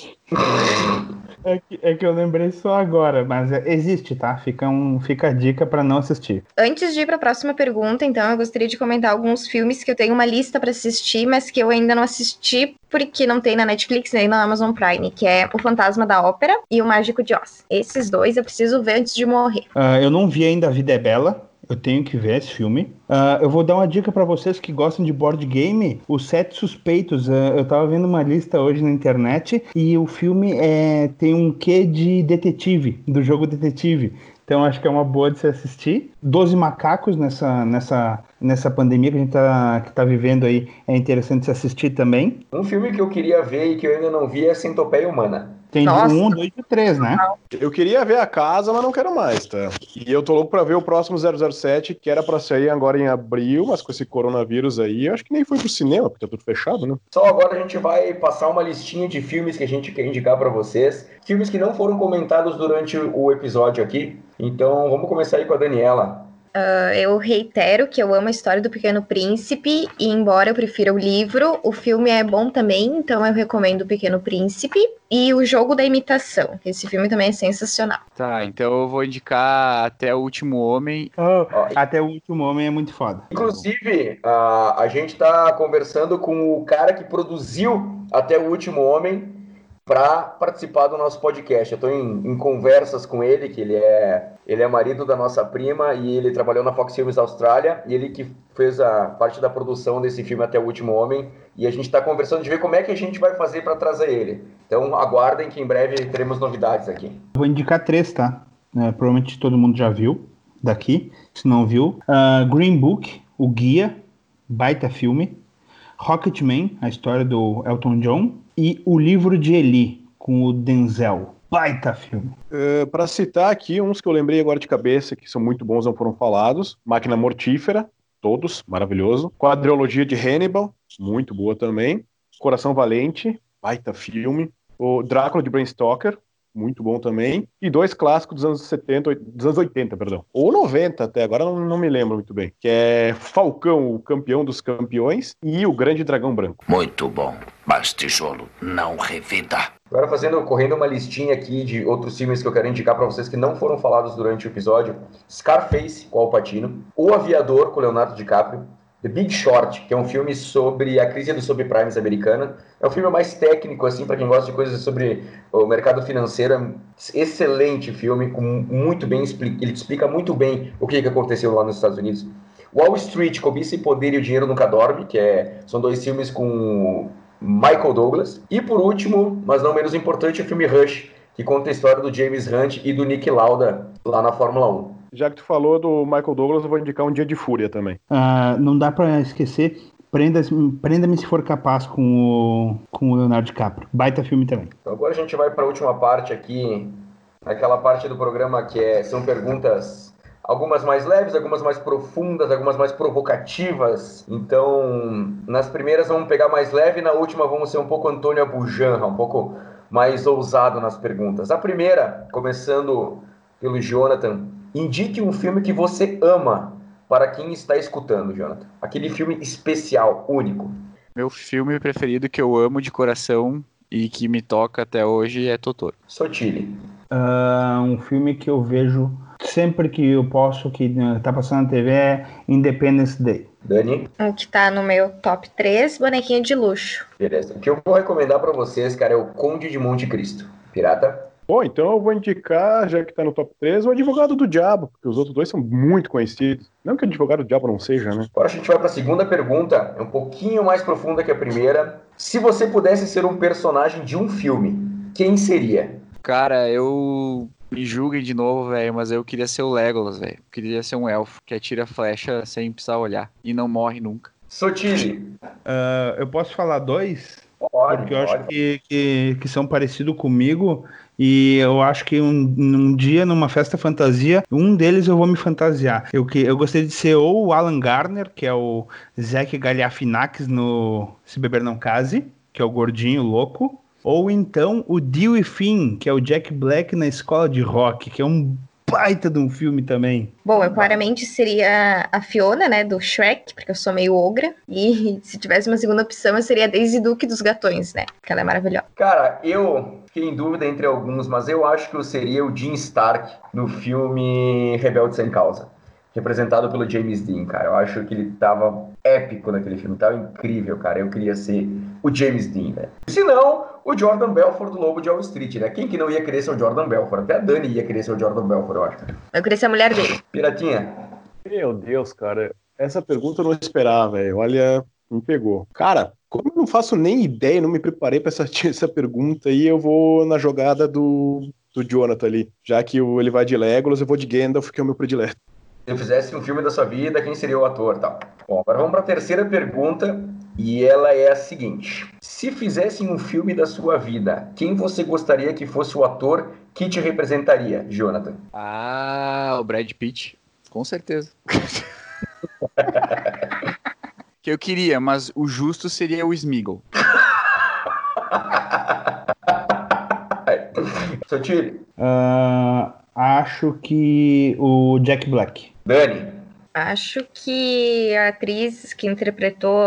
[SPEAKER 3] É que, é que eu lembrei só agora, mas é- existe, tá? Fica, um, fica a dica pra não assistir.
[SPEAKER 4] Antes de ir para a próxima pergunta, então, eu gostaria de comentar alguns filmes que eu tenho uma lista para assistir, mas que eu ainda não assisti porque não tem na Netflix nem na Amazon Prime, que é O Fantasma da Ópera e O Mágico de Oz. Esses dois eu preciso ver antes de morrer.
[SPEAKER 3] Ah, eu não vi ainda A Vida é Bela. Eu tenho que ver esse filme. Ah, eu vou dar uma dica pra vocês que gostam de board game. Os Sete Suspeitos. Ah, eu tava vendo uma lista hoje na internet e o filme é, tem um quê de detetive, do jogo detetive. Então acho que é uma boa de se assistir. Doze Macacos nessa, nessa, nessa pandemia que a gente tá, que tá vivendo aí é interessante se assistir também.
[SPEAKER 1] Um filme que eu queria ver e que eu ainda não vi é Centopeia Humana.
[SPEAKER 3] Tem
[SPEAKER 4] Nossa.
[SPEAKER 3] de um, dois e três, né?
[SPEAKER 5] Eu queria ver a casa, mas não quero mais, tá? E eu tô louco pra ver o próximo 007, que era pra sair agora em abril, mas com esse coronavírus aí, eu acho que nem foi pro cinema, porque tá tudo fechado, né?
[SPEAKER 1] Só agora a gente vai passar uma listinha de filmes que a gente quer indicar pra vocês. Filmes que não foram comentados durante o episódio aqui. Então vamos começar aí com a Daniela.
[SPEAKER 4] Ah, eu reitero que eu amo a história do Pequeno Príncipe, e embora eu prefira o livro, o filme é bom também, então eu recomendo o Pequeno Príncipe e o Jogo da Imitação. Esse filme também é sensacional.
[SPEAKER 2] Tá, então eu vou indicar até o último homem.
[SPEAKER 3] Oh, até o último homem é muito foda.
[SPEAKER 1] Inclusive, a, a gente tá conversando com o cara que produziu Até o Último Homem para participar do nosso podcast. Eu estou em, em conversas com ele, que ele é, ele é marido da nossa prima e ele trabalhou na Fox Filmes Austrália e ele que fez a parte da produção desse filme Até o Último Homem e a gente está conversando de ver como é que a gente vai fazer para trazer ele. Então aguardem que em breve teremos novidades aqui.
[SPEAKER 3] Vou indicar três, tá? É, provavelmente todo mundo já viu daqui, se não viu. Ah, Green Book, o guia, baita filme. Rocketman, a história do Elton John. E O Livro de Eli, com o Denzel. Baita filme.
[SPEAKER 5] Uh, para citar aqui uns que eu lembrei agora de cabeça, que são muito bons, não foram falados. Máquina Mortífera, todos, maravilhoso. Quadriologia de Hannibal, muito boa também. Coração Valente, baita filme. O Drácula de Bram Stoker, muito bom também. E dois clássicos dos anos 70, dos anos 80, perdão. Ou 90 até, agora não, não me lembro muito bem. Que é Falcão, o campeão dos campeões, e o Grande Dragão Branco.
[SPEAKER 14] Muito bom, mas tijolo não revida.
[SPEAKER 1] Agora fazendo, correndo uma listinha aqui de outros filmes que eu quero indicar para vocês que não foram falados durante o episódio. Scarface, com Al Pacino. O Aviador, com Leonardo DiCaprio. The Big Short, que é um filme sobre a crise dos subprimes americana. É um filme mais técnico, assim, para quem gosta de coisas sobre o mercado financeiro. É excelente filme, com muito bem ele explica muito bem o que, que aconteceu lá nos Estados Unidos. Wall Street, Cobiça e Poder e o Dinheiro Nunca Dorme, que é, são dois filmes com Michael Douglas. E por último, mas não menos importante, o filme Rush, que conta a história do James Hunt e do Nick Lauda lá na Fórmula 1.
[SPEAKER 5] Já que tu falou do Michael Douglas, eu vou indicar um Dia de Fúria também.
[SPEAKER 3] Ah, não dá pra esquecer Prenda-me Prenda se for capaz com o, com o Leonardo DiCaprio. Baita filme também.
[SPEAKER 1] Então agora a gente vai para a última parte aqui, naquela parte do programa que é, são perguntas, algumas mais leves, algumas mais profundas, algumas mais provocativas. Então, nas primeiras vamos pegar mais leve, na última vamos ser um pouco Antônio Abujanra, um pouco mais ousado nas perguntas. A primeira, começando pelo Jonathan, indique um filme que você ama para quem está escutando, Jonathan. Aquele filme especial, único.
[SPEAKER 2] Meu filme preferido que eu amo de coração e que me toca até hoje é Totoro.
[SPEAKER 1] Sotile.
[SPEAKER 3] Uh, um filme que eu vejo sempre que eu posso, que tá passando na TV, é Independence Day.
[SPEAKER 1] Dani?
[SPEAKER 4] Um que tá no meu top 3, bonequinho de luxo.
[SPEAKER 1] Beleza. O que eu vou recomendar para vocês, cara, é o Conde de Monte Cristo. Pirata?
[SPEAKER 5] Bom, então eu vou indicar, já que tá no top 3, o Advogado do Diabo, porque os outros dois são muito conhecidos. Não que o Advogado do Diabo não seja, né?
[SPEAKER 1] Agora a gente vai para a segunda pergunta, é um pouquinho mais profunda que a primeira. Se você pudesse ser um personagem de um filme, quem seria?
[SPEAKER 2] Cara, eu me julguem de novo, velho, mas eu queria ser o Legolas, velho. Queria ser um elfo que atira flecha sem precisar olhar e não morre nunca.
[SPEAKER 1] Sotile.
[SPEAKER 3] Uh, eu posso falar dois?
[SPEAKER 1] Pode,
[SPEAKER 3] Porque eu
[SPEAKER 1] pode.
[SPEAKER 3] acho que, que, que são parecidos comigo e eu acho que um, um dia, numa festa fantasia, um deles eu vou me fantasiar. Eu, que, eu gostaria de ser ou o Alan Garner, que é o Zack Galifianakis no Se Beber Não Case, que é o gordinho louco, ou então o Dewey Finn, que é o Jack Black na Escola de Rock, que é um baita de um filme também.
[SPEAKER 4] Bom, eu claramente seria a Fiona, né, do Shrek, porque eu sou meio ogra. E se tivesse uma segunda opção, eu seria a Daisy Duke dos Gatões, né? Porque ela é maravilhosa.
[SPEAKER 1] Cara, eu fiquei em dúvida entre alguns, mas eu acho que eu seria o Jim Stark no filme Rebelde Sem Causa. Representado pelo James Dean, cara. Eu acho que ele tava épico naquele filme, tava incrível, cara. Eu queria ser o James Dean, né? Se não, o Jordan Belfort do Lobo de Wall Street, né? Quem que não ia querer ser o Jordan Belfort? Até a Dani ia querer ser o Jordan Belfort, eu acho.
[SPEAKER 4] Eu queria ser a mulher dele.
[SPEAKER 1] Piratinha.
[SPEAKER 5] Meu Deus, cara. Essa pergunta eu não esperava, velho. Olha, me pegou. Cara, como eu não faço nem ideia, não me preparei para essa, essa pergunta aí, eu vou na jogada do, do Jonathan ali. Já que ele vai de Legolas, eu vou de Gandalf, que é o meu predileto.
[SPEAKER 1] Se eu fizesse um filme da sua vida, quem seria o ator tal? Bom, agora vamos para a terceira pergunta. E ela é a seguinte: Se fizessem um filme da sua vida, quem você gostaria que fosse o ator que te representaria, Jonathan?
[SPEAKER 2] Ah, o Brad Pitt. Com certeza. que eu queria, mas o justo seria o Smeagol.
[SPEAKER 1] Sotile.
[SPEAKER 3] Uh, acho que o Jack Black.
[SPEAKER 1] Dani.
[SPEAKER 4] Acho que a atriz que interpretou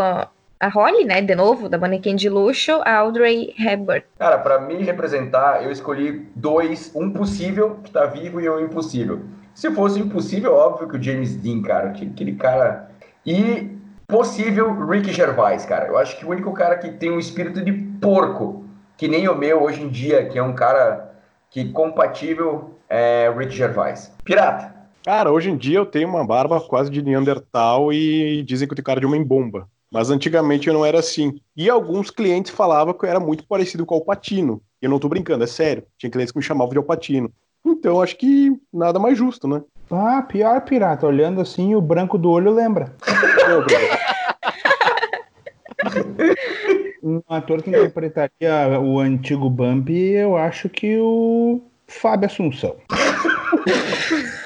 [SPEAKER 4] a Holly, né, de novo, da Manequim de Luxo, a Audrey Hepburn.
[SPEAKER 1] Cara, para me representar, eu escolhi dois, um possível que tá vivo e um impossível. Se fosse impossível, óbvio que o James Dean, cara, aquele cara. E possível Rick Gervais, cara. Eu acho que o único cara que tem um espírito de porco, que nem o meu hoje em dia, que é um cara que compatível é Rick Gervais. Pirata.
[SPEAKER 5] Cara, hoje em dia eu tenho uma barba quase de Neandertal e dizem que eu tenho cara de homem bomba. Mas antigamente eu não era assim. E alguns clientes falavam que eu era muito parecido com o Alpatino. E eu não tô brincando, é sério. Tinha clientes que me chamavam de Alpatino. Então acho que nada mais justo, né?
[SPEAKER 3] Ah, pior pirata. Olhando assim, o branco do olho lembra. um ator que interpretaria o antigo Bump, eu acho que o Fábio Assunção.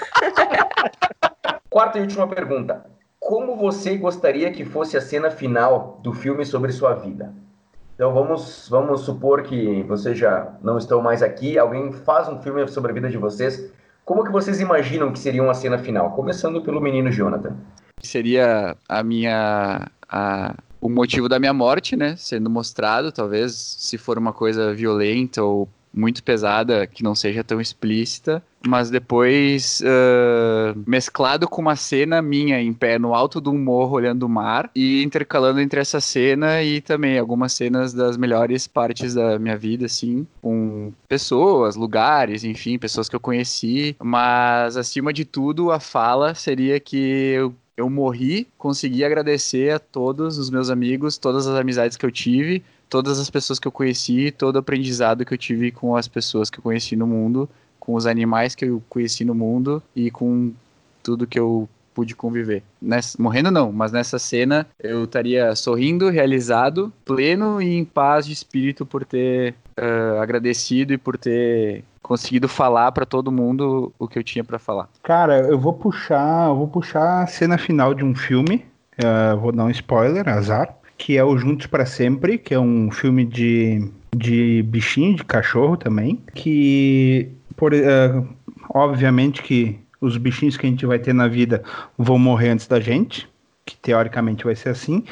[SPEAKER 1] Quarta e última pergunta. Como você gostaria que fosse a cena final do filme sobre sua vida? Então vamos, vamos supor que vocês já não estão mais aqui, alguém faz um filme sobre a vida de vocês. Como que vocês imaginam que seria uma cena final? Começando pelo menino Jonathan.
[SPEAKER 2] Seria a minha. A, o motivo da minha morte, né? Sendo mostrado, talvez, se for uma coisa violenta ou muito pesada, que não seja tão explícita, mas depois uh, mesclado com uma cena minha em pé no alto de um morro olhando o mar e intercalando entre essa cena e também algumas cenas das melhores partes da minha vida, assim, com pessoas, lugares, enfim, pessoas que eu conheci, mas acima de tudo a fala seria que eu eu morri, consegui agradecer a todos os meus amigos, todas as amizades que eu tive, todas as pessoas que eu conheci, todo o aprendizado que eu tive com as pessoas que eu conheci no mundo, com os animais que eu conheci no mundo e com tudo que eu pude conviver. Nessa, morrendo não, mas nessa cena eu estaria sorrindo, realizado, pleno e em paz de espírito por ter uh, agradecido e por ter conseguido falar para todo mundo o que eu tinha para falar.
[SPEAKER 3] Cara, eu vou puxar, eu vou puxar a cena final de um filme. Uh, vou dar um spoiler, azar, que é o Juntos para Sempre, que é um filme de, de bichinho, de cachorro também, que por, uh, obviamente que os bichinhos que a gente vai ter na vida vão morrer antes da gente, que teoricamente vai ser assim,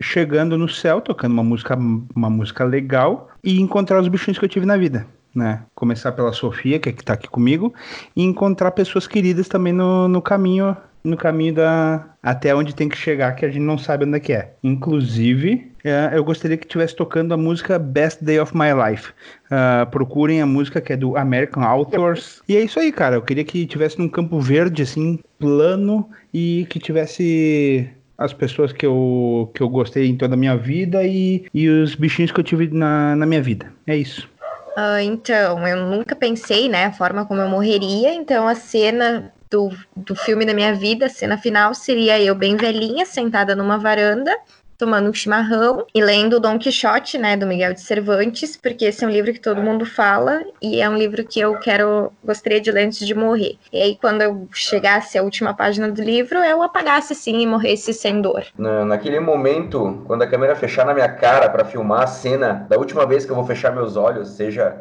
[SPEAKER 3] chegando no céu, tocando uma música, uma música legal e encontrar os bichinhos que eu tive na vida né? Começar pela Sofia, que é que tá aqui comigo, e encontrar pessoas queridas também no, no caminho, no caminho da até onde tem que chegar, que a gente não sabe onde é que é. Inclusive, é, eu gostaria que tivesse tocando a música Best Day of My Life. Uh, procurem a música que é do American Authors. E é isso aí, cara. Eu queria que tivesse num campo verde, assim, plano, e que tivesse as pessoas que eu, que eu gostei em toda a minha vida e, e os bichinhos que eu tive na, na minha vida. É isso.
[SPEAKER 4] Uh, então, eu nunca pensei, né, a forma como eu morreria, então a cena do, do filme da minha vida, a cena final, seria eu bem velhinha, sentada numa varanda, tomando um chimarrão e lendo Dom Quixote, né, do Miguel de Cervantes, porque esse é um livro que todo mundo fala e é um livro que eu quero, gostaria de ler antes de morrer. E aí, quando eu chegasse à última página do livro, eu apagasse assim e morresse sem dor.
[SPEAKER 1] Na, naquele momento, quando a câmera fechar na minha cara para filmar a cena da última vez que eu vou fechar meus olhos, seja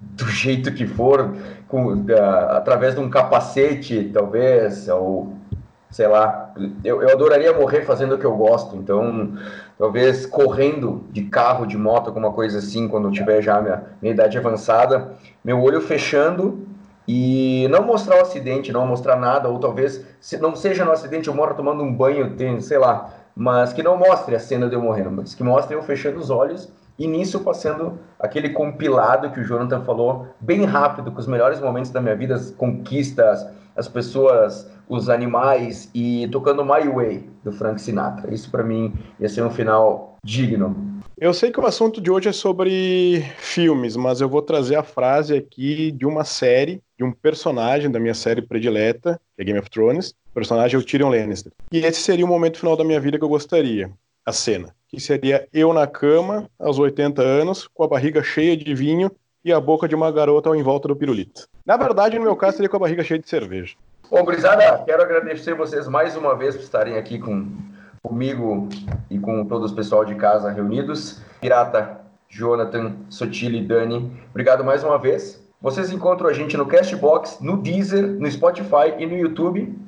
[SPEAKER 1] do jeito que for, com, da, através de um capacete, talvez, ou sei lá, eu, eu adoraria morrer fazendo o que eu gosto, então talvez correndo de carro, de moto, alguma coisa assim, quando eu tiver já minha, minha idade avançada, meu olho fechando e não mostrar o acidente, não mostrar nada, ou talvez se não seja no acidente, eu moro tomando um banho, sei lá, mas que não mostre a cena de eu morrendo, mas que mostre eu fechando os olhos e nisso passando aquele compilado que o Jonathan falou, bem rápido, com os melhores momentos da minha vida, as conquistas, as pessoas os animais e tocando My Way do Frank Sinatra. Isso para mim ia ser um final digno.
[SPEAKER 5] Eu sei que o assunto de hoje é sobre filmes, mas eu vou trazer a frase aqui de uma série, de um personagem da minha série predileta, que é Game of Thrones. O personagem é o Tyrion Lannister. E esse seria o momento final da minha vida que eu gostaria. A cena. Que seria eu na cama, aos 80 anos, com a barriga cheia de vinho e a boca de uma garota em volta do pirulito. Na verdade, no meu caso, seria com a barriga cheia de cerveja.
[SPEAKER 1] Bom, quero agradecer vocês mais uma vez por estarem aqui com, comigo e com todo o pessoal de casa reunidos. Pirata, Jonathan, Sotile, Dani, obrigado mais uma vez. Vocês encontram a gente no Castbox, no Deezer, no Spotify e no YouTube.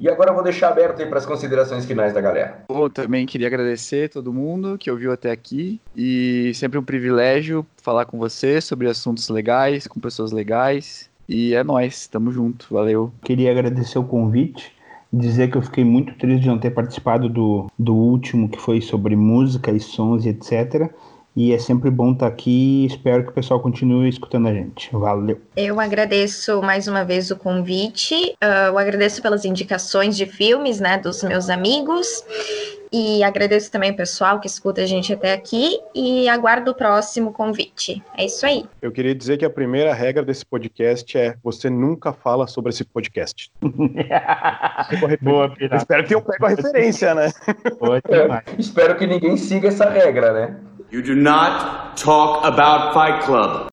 [SPEAKER 1] E agora eu vou deixar aberto aí para as considerações finais da galera.
[SPEAKER 2] Bom, também queria agradecer todo mundo que ouviu até aqui e sempre um privilégio falar com você sobre assuntos legais, com pessoas legais. E é nós, tamo junto, valeu.
[SPEAKER 3] Queria agradecer o convite, dizer que eu fiquei muito triste de não ter participado do, do último, que foi sobre música e sons e etc. E é sempre bom estar aqui e espero que o pessoal continue escutando a gente. Valeu.
[SPEAKER 4] Eu agradeço mais uma vez o convite. Uh, eu agradeço pelas indicações de filmes, né, dos meus amigos. E agradeço também o pessoal que escuta a gente até aqui e aguardo o próximo convite. É isso aí.
[SPEAKER 5] Eu queria dizer que a primeira regra desse podcast é você nunca fala sobre esse podcast.
[SPEAKER 3] Boa, pirata.
[SPEAKER 5] Espero que eu pegue a referência, né?
[SPEAKER 1] Boa, Espero que ninguém siga essa regra, né?
[SPEAKER 15] You do not talk about Fight Club.